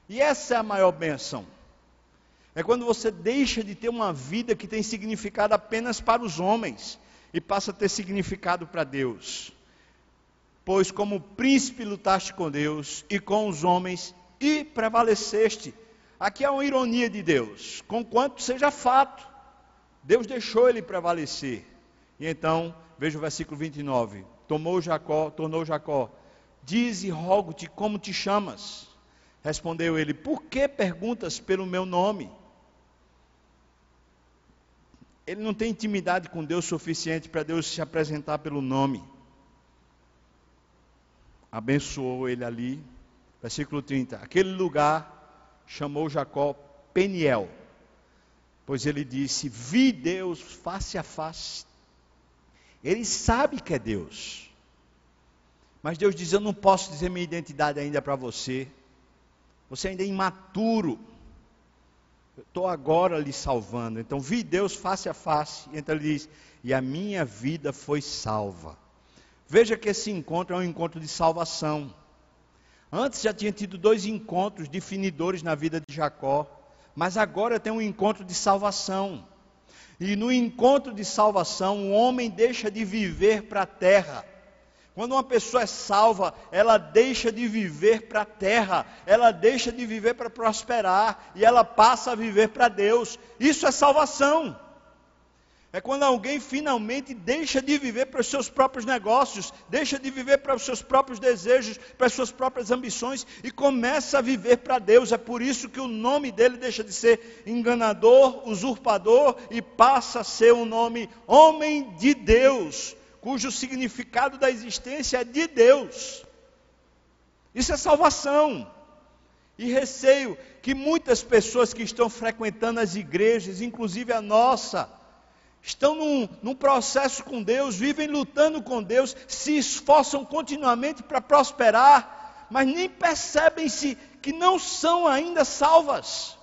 E essa é a maior benção. É quando você deixa de ter uma vida que tem significado apenas para os homens e passa a ter significado para Deus. Pois, como príncipe, lutaste com Deus e com os homens e prevaleceste. Aqui é uma ironia de Deus, conquanto seja fato. Deus deixou ele prevalecer. E então, veja o versículo 29. Tomou Jacó, tornou Jacó, diz e rogo-te como te chamas. Respondeu ele: Por que perguntas pelo meu nome? Ele não tem intimidade com Deus suficiente para Deus se apresentar pelo nome. Abençoou ele ali, Versículo 30. Aquele lugar chamou Jacó Peniel, pois ele disse: Vi Deus face a face. Ele sabe que é Deus. Mas Deus diz: Eu não posso dizer minha identidade ainda para você. Você ainda é imaturo. Eu estou agora lhe salvando. Então vi Deus face a face. Então ele diz: E a minha vida foi salva. Veja que esse encontro é um encontro de salvação. Antes já tinha tido dois encontros definidores na vida de Jacó, mas agora tem um encontro de salvação. E no encontro de salvação, o homem deixa de viver para a terra. Quando uma pessoa é salva, ela deixa de viver para a terra, ela deixa de viver para prosperar e ela passa a viver para Deus. Isso é salvação. É quando alguém finalmente deixa de viver para os seus próprios negócios, deixa de viver para os seus próprios desejos, para as suas próprias ambições e começa a viver para Deus. É por isso que o nome dele deixa de ser enganador, usurpador e passa a ser um nome homem de Deus, cujo significado da existência é de Deus. Isso é salvação. E receio que muitas pessoas que estão frequentando as igrejas, inclusive a nossa, estão num, num, processo com Deus, vivem lutando com Deus, se esforçam continuamente para prosperar, mas nem percebem-se que não são ainda salvas.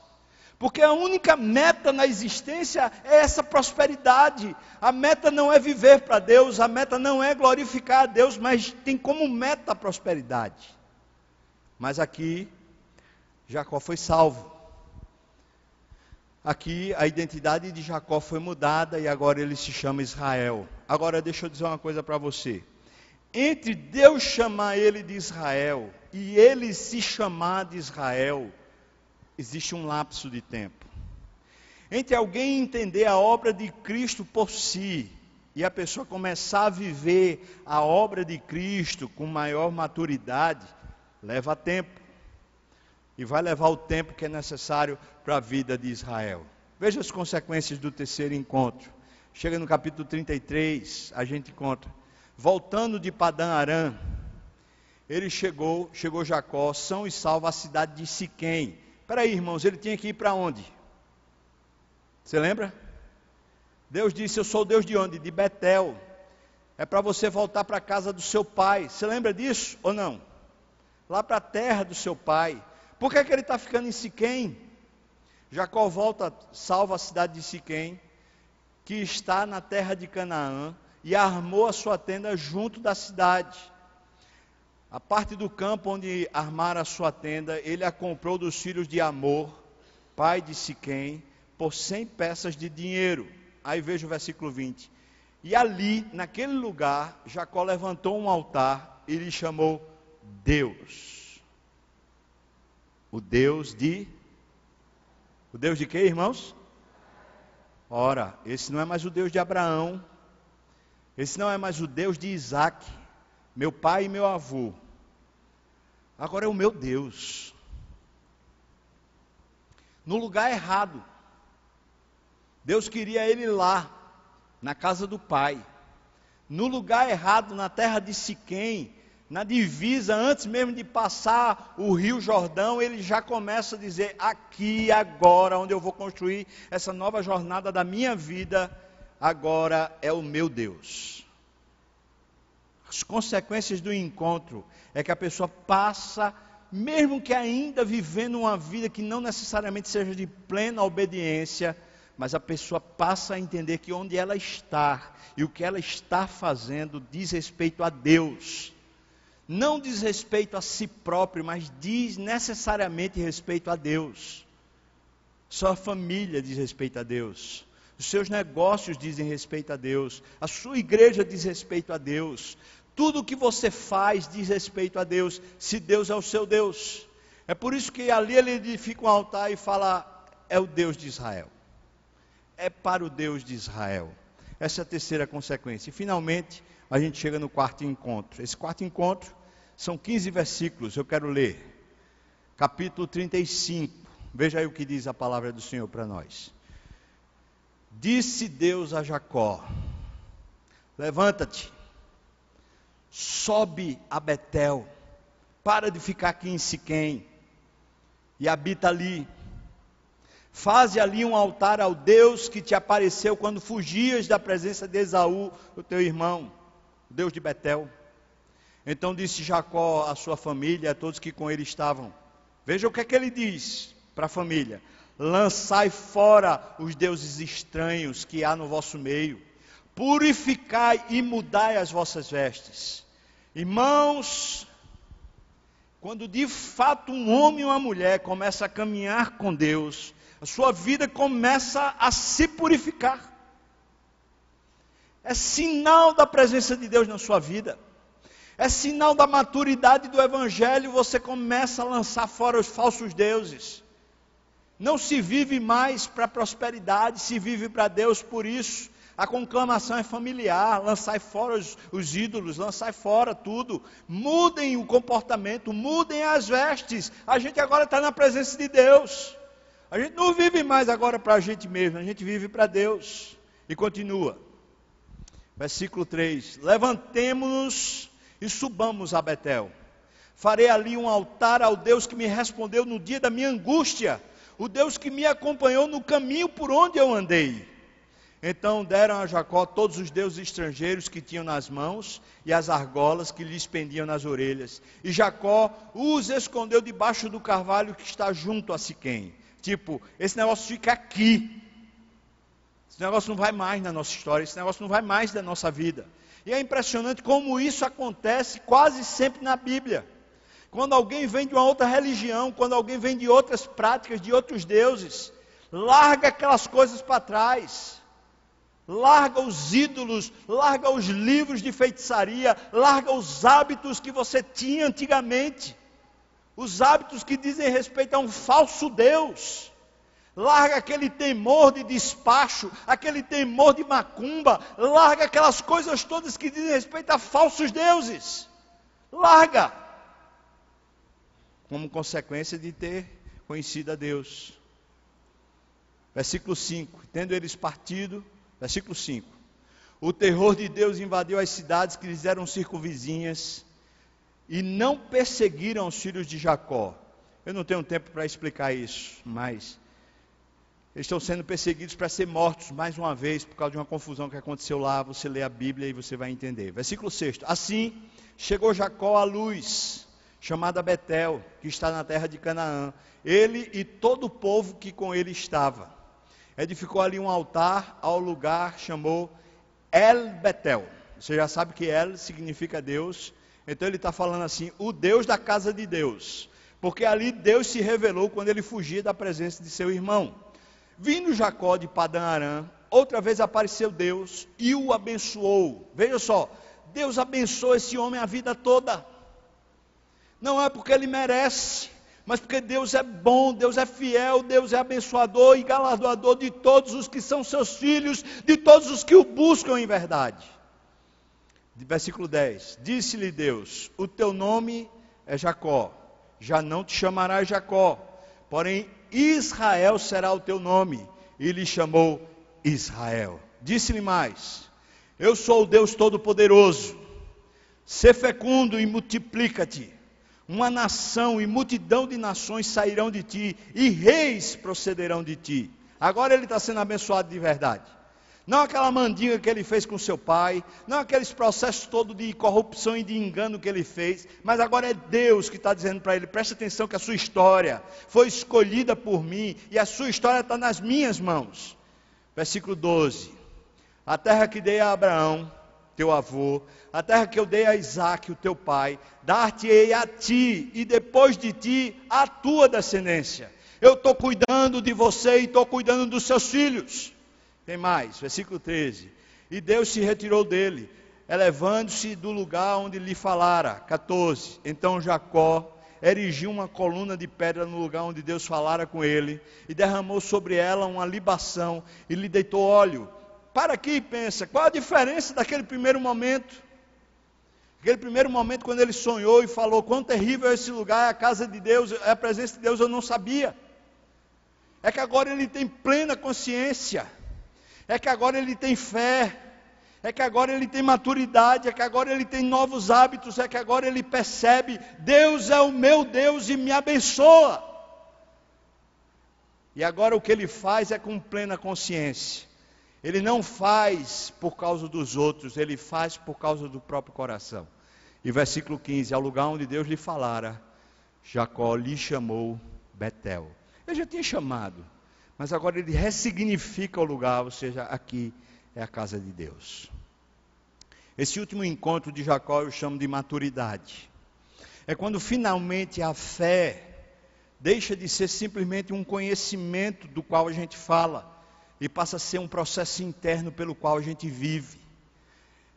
Porque a única meta na existência é essa prosperidade. A meta não é viver para Deus, a meta não é glorificar a Deus, mas tem como meta a prosperidade. Mas aqui, Jacó foi salvo. Aqui a identidade de Jacó foi mudada e agora ele se chama Israel. Agora deixa eu dizer uma coisa para você. Entre Deus chamar ele de Israel e ele se chamar de Israel, existe um lapso de tempo. Entre alguém entender a obra de Cristo por si e a pessoa começar a viver a obra de Cristo com maior maturidade, leva tempo. E vai levar o tempo que é necessário para a vida de Israel. Veja as consequências do terceiro encontro. Chega no capítulo 33, a gente encontra. Voltando de Padã Arã, ele chegou, chegou Jacó, são e salvo à cidade de Siquém, Peraí, irmãos, ele tinha que ir para onde? Você lembra? Deus disse: Eu sou Deus de onde? De Betel. É para você voltar para a casa do seu pai. Você lembra disso ou não? Lá para a terra do seu pai. Por que, é que ele está ficando em Siquém? Jacó volta, salva a cidade de Siquém, que está na terra de Canaã, e armou a sua tenda junto da cidade. A parte do campo onde armara a sua tenda, ele a comprou dos filhos de Amor, pai de Siquém, por cem peças de dinheiro. Aí veja o versículo 20. E ali, naquele lugar, Jacó levantou um altar e lhe chamou Deus. O Deus de. O Deus de quê, irmãos? Ora, esse não é mais o Deus de Abraão. Esse não é mais o Deus de Isaac meu pai e meu avô. Agora é o meu Deus. No lugar errado. Deus queria ele lá, na casa do pai. No lugar errado, na terra de Siquém, na divisa, antes mesmo de passar o rio Jordão, ele já começa a dizer: aqui, agora, onde eu vou construir essa nova jornada da minha vida, agora é o meu Deus. As consequências do encontro é que a pessoa passa, mesmo que ainda vivendo uma vida que não necessariamente seja de plena obediência, mas a pessoa passa a entender que onde ela está e o que ela está fazendo diz respeito a Deus. Não diz respeito a si próprio, mas diz necessariamente respeito a Deus. Sua família diz respeito a Deus. Os seus negócios dizem respeito a Deus. A sua igreja diz respeito a Deus. Tudo o que você faz diz respeito a Deus, se Deus é o seu Deus. É por isso que ali ele edifica um altar e fala: é o Deus de Israel. É para o Deus de Israel. Essa é a terceira consequência. E finalmente, a gente chega no quarto encontro. Esse quarto encontro são 15 versículos, eu quero ler. Capítulo 35. Veja aí o que diz a palavra do Senhor para nós. Disse Deus a Jacó: Levanta-te sobe a Betel, para de ficar aqui em Siquém, e habita ali. Faze ali um altar ao Deus que te apareceu quando fugias da presença de Esaú, o teu irmão, o Deus de Betel. Então disse Jacó à sua família, a todos que com ele estavam: Veja o que é que ele diz para a família: Lançai fora os deuses estranhos que há no vosso meio purificai e mudai as vossas vestes. Irmãos, quando de fato um homem ou uma mulher começa a caminhar com Deus, a sua vida começa a se purificar. É sinal da presença de Deus na sua vida. É sinal da maturidade do Evangelho, você começa a lançar fora os falsos deuses. Não se vive mais para prosperidade, se vive para Deus por isso. A conclamação é familiar, lançai fora os, os ídolos, lançai fora tudo. Mudem o comportamento, mudem as vestes. A gente agora está na presença de Deus. A gente não vive mais agora para a gente mesmo, a gente vive para Deus. E continua. Versículo 3: Levantemo-nos e subamos a Betel. Farei ali um altar ao Deus que me respondeu no dia da minha angústia, o Deus que me acompanhou no caminho por onde eu andei. Então deram a Jacó todos os deuses estrangeiros que tinham nas mãos e as argolas que lhes pendiam nas orelhas. E Jacó os escondeu debaixo do carvalho que está junto a Siquém. Tipo, esse negócio fica aqui. Esse negócio não vai mais na nossa história, esse negócio não vai mais da nossa vida. E é impressionante como isso acontece quase sempre na Bíblia. Quando alguém vem de uma outra religião, quando alguém vem de outras práticas, de outros deuses, larga aquelas coisas para trás. Larga os ídolos, larga os livros de feitiçaria, larga os hábitos que você tinha antigamente. Os hábitos que dizem respeito a um falso Deus. Larga aquele temor de despacho, aquele temor de macumba, larga aquelas coisas todas que dizem respeito a falsos deuses. Larga. Como consequência de ter conhecido a Deus. Versículo 5: Tendo eles partido, versículo 5: O terror de Deus invadiu as cidades que lhes eram circunvizinhas e não perseguiram os filhos de Jacó. Eu não tenho tempo para explicar isso, mas eles estão sendo perseguidos para ser mortos mais uma vez por causa de uma confusão que aconteceu lá. Você lê a Bíblia e você vai entender. Versículo 6. Assim chegou Jacó à luz, chamada Betel, que está na terra de Canaã. Ele e todo o povo que com ele estava. Edificou ali um altar ao lugar, chamou El Betel. Você já sabe que El significa Deus. Então ele está falando assim: o Deus da casa de Deus. Porque ali Deus se revelou quando ele fugia da presença de seu irmão. Vindo Jacó de Padã Arã, outra vez apareceu Deus e o abençoou. Veja só, Deus abençoou esse homem a vida toda. Não é porque ele merece, mas porque Deus é bom, Deus é fiel, Deus é abençoador e galardoador de todos os que são seus filhos, de todos os que o buscam em verdade. Versículo 10: Disse-lhe Deus: O teu nome é Jacó, já não te chamarás Jacó, porém Israel será o teu nome. E lhe chamou Israel. Disse-lhe mais: Eu sou o Deus Todo-Poderoso. Sê fecundo e multiplica-te. Uma nação e multidão de nações sairão de ti, e reis procederão de ti. Agora ele está sendo abençoado de verdade não aquela mandinga que ele fez com seu pai, não aqueles processos todos de corrupção e de engano que ele fez, mas agora é Deus que está dizendo para ele: preste atenção que a sua história foi escolhida por mim e a sua história está nas minhas mãos. Versículo 12: A terra que dei a Abraão, teu avô, a terra que eu dei a Isaac, o teu pai, dar-te-ei a ti e depois de ti a tua descendência. Eu estou cuidando de você e estou cuidando dos seus filhos. Tem mais, versículo 13. E Deus se retirou dele, elevando-se do lugar onde lhe falara. 14. Então Jacó erigiu uma coluna de pedra no lugar onde Deus falara com ele, e derramou sobre ela uma libação, e lhe deitou óleo. Para aqui e pensa, qual a diferença daquele primeiro momento? Aquele primeiro momento quando ele sonhou e falou: Quão terrível é esse lugar, é a casa de Deus, é a presença de Deus, eu não sabia. É que agora ele tem plena consciência é que agora ele tem fé, é que agora ele tem maturidade, é que agora ele tem novos hábitos, é que agora ele percebe: Deus é o meu Deus e me abençoa. E agora o que ele faz é com plena consciência. Ele não faz por causa dos outros, ele faz por causa do próprio coração. E versículo 15: Ao lugar onde Deus lhe falara, Jacó lhe chamou Betel. Eu já tinha chamado, mas agora ele ressignifica o lugar, ou seja, aqui é a casa de Deus. Esse último encontro de Jacó eu chamo de maturidade. É quando finalmente a fé deixa de ser simplesmente um conhecimento do qual a gente fala e passa a ser um processo interno pelo qual a gente vive.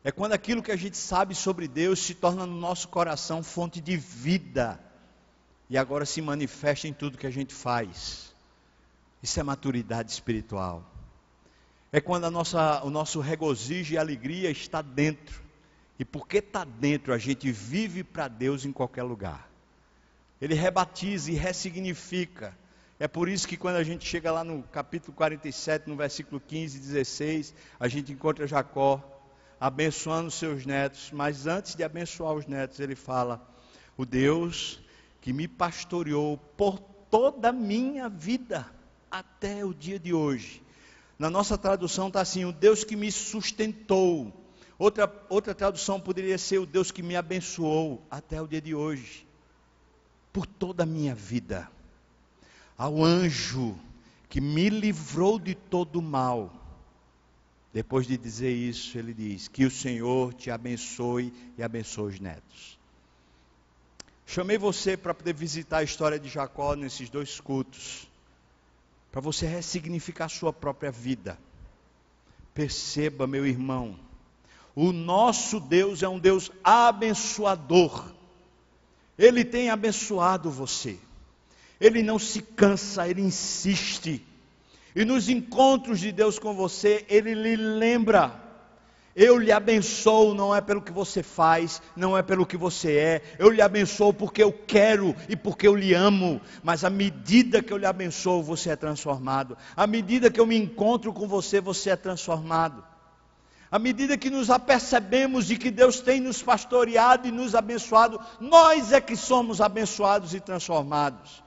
É quando aquilo que a gente sabe sobre Deus se torna no nosso coração fonte de vida e agora se manifesta em tudo que a gente faz. Isso é maturidade espiritual. É quando a nossa, o nosso regozijo e alegria está dentro. E porque está dentro, a gente vive para Deus em qualquer lugar. Ele rebatiza e ressignifica. É por isso que quando a gente chega lá no capítulo 47, no versículo 15 e 16, a gente encontra Jacó abençoando seus netos, mas antes de abençoar os netos, ele fala: O Deus que me pastoreou por toda a minha vida até o dia de hoje. Na nossa tradução está assim: o Deus que me sustentou. Outra, outra tradução poderia ser o Deus que me abençoou até o dia de hoje, por toda a minha vida. ao anjo que me livrou de todo mal. Depois de dizer isso, ele diz: Que o Senhor te abençoe e abençoe os netos. Chamei você para poder visitar a história de Jacó nesses dois cultos, para você ressignificar a sua própria vida. Perceba, meu irmão, o nosso Deus é um Deus abençoador. Ele tem abençoado você. Ele não se cansa, ele insiste. E nos encontros de Deus com você, ele lhe lembra: eu lhe abençoo não é pelo que você faz, não é pelo que você é. Eu lhe abençoo porque eu quero e porque eu lhe amo. Mas à medida que eu lhe abençoo, você é transformado. À medida que eu me encontro com você, você é transformado. À medida que nos apercebemos de que Deus tem nos pastoreado e nos abençoado, nós é que somos abençoados e transformados.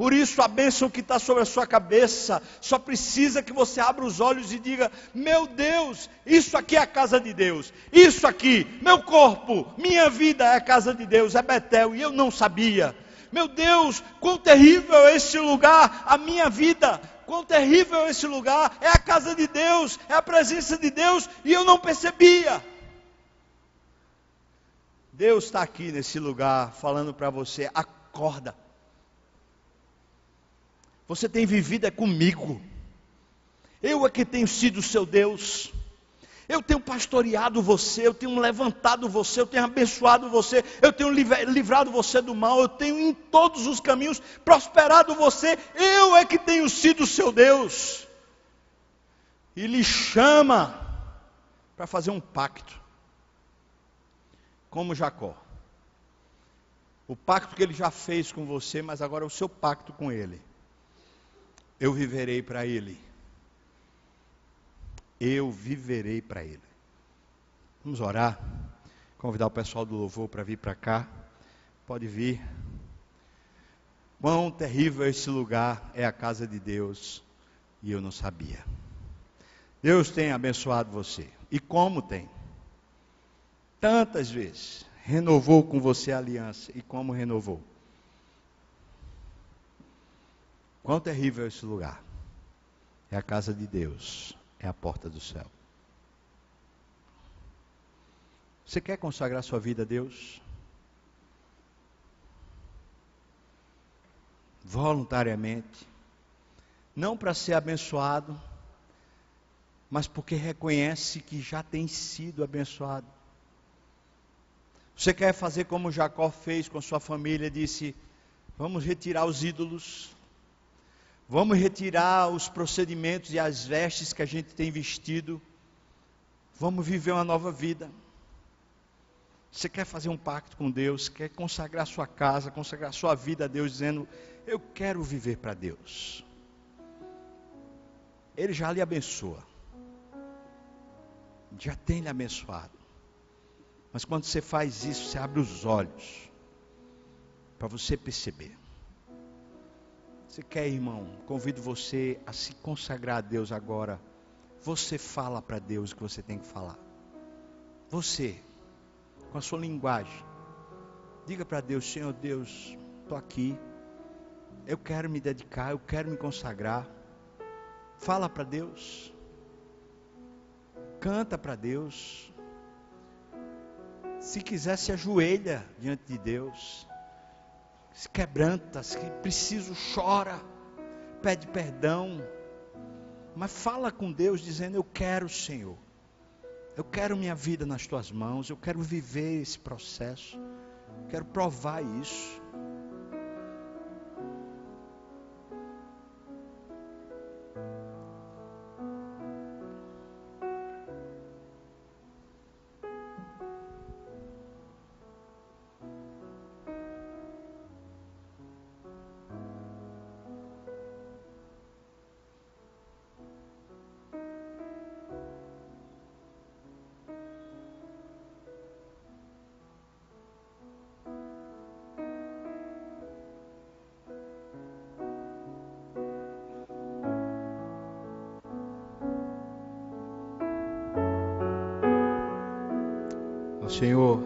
Por isso, a bênção que está sobre a sua cabeça só precisa que você abra os olhos e diga: Meu Deus, isso aqui é a casa de Deus. Isso aqui, meu corpo, minha vida é a casa de Deus, é Betel, e eu não sabia. Meu Deus, quão terrível é esse lugar, a minha vida. Quão terrível é esse lugar, é a casa de Deus, é a presença de Deus, e eu não percebia. Deus está aqui nesse lugar falando para você: acorda. Você tem vivido é comigo. Eu é que tenho sido seu Deus. Eu tenho pastoreado você, eu tenho levantado você, eu tenho abençoado você, eu tenho livrado você do mal, eu tenho em todos os caminhos prosperado você. Eu é que tenho sido seu Deus. E lhe chama para fazer um pacto, como Jacó. O pacto que ele já fez com você, mas agora é o seu pacto com ele. Eu viverei para ele eu viverei para Ele. Vamos orar. Convidar o pessoal do louvor para vir para cá. Pode vir. Quão terrível esse lugar é a casa de Deus e eu não sabia. Deus tem abençoado você. E como tem? Tantas vezes. Renovou com você a aliança. E como renovou? Quão terrível é esse lugar? É a casa de Deus é a porta do céu. Você quer consagrar sua vida a Deus? Voluntariamente. Não para ser abençoado, mas porque reconhece que já tem sido abençoado. Você quer fazer como Jacó fez com sua família, disse: Vamos retirar os ídolos, Vamos retirar os procedimentos e as vestes que a gente tem vestido. Vamos viver uma nova vida. Você quer fazer um pacto com Deus, quer consagrar sua casa, consagrar sua vida a Deus, dizendo: Eu quero viver para Deus. Ele já lhe abençoa, já tem lhe abençoado. Mas quando você faz isso, você abre os olhos para você perceber. Você quer, irmão? Convido você a se consagrar a Deus agora. Você fala para Deus o que você tem que falar. Você, com a sua linguagem. Diga para Deus, Senhor Deus, estou aqui. Eu quero me dedicar, eu quero me consagrar. Fala para Deus. Canta para Deus. Se quiser, se ajoelha diante de Deus se quebranta, se preciso, chora, pede perdão, mas fala com Deus dizendo: Eu quero, Senhor, eu quero minha vida nas tuas mãos, eu quero viver esse processo, quero provar isso. Senhor,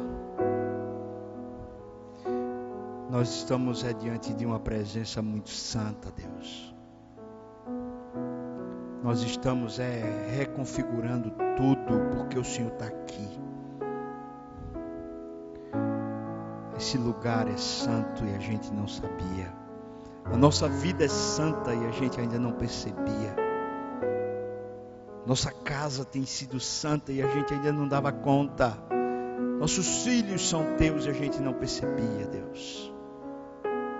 nós estamos é diante de uma presença muito santa, Deus. Nós estamos é reconfigurando tudo porque o Senhor está aqui. Esse lugar é santo e a gente não sabia. A nossa vida é santa e a gente ainda não percebia. Nossa casa tem sido santa e a gente ainda não dava conta. Nossos filhos são teus e a gente não percebia, Deus.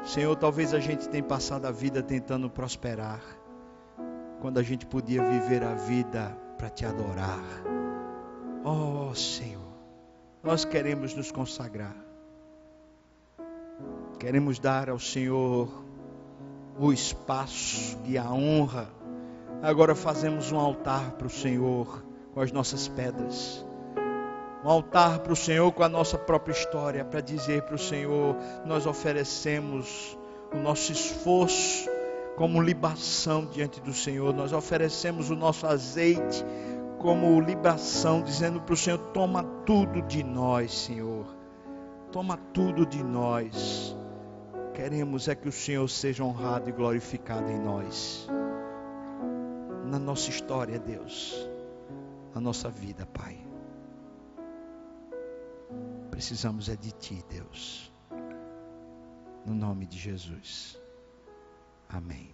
Senhor, talvez a gente tenha passado a vida tentando prosperar, quando a gente podia viver a vida para te adorar. Oh, Senhor, nós queremos nos consagrar. Queremos dar ao Senhor o espaço e a honra. Agora fazemos um altar para o Senhor com as nossas pedras um altar para o Senhor com a nossa própria história, para dizer para o Senhor: nós oferecemos o nosso esforço como libação diante do Senhor, nós oferecemos o nosso azeite como libação, dizendo para o Senhor: toma tudo de nós, Senhor, toma tudo de nós. Queremos é que o Senhor seja honrado e glorificado em nós, na nossa história, Deus, na nossa vida, Pai. Precisamos é de Ti, Deus. No nome de Jesus. Amém.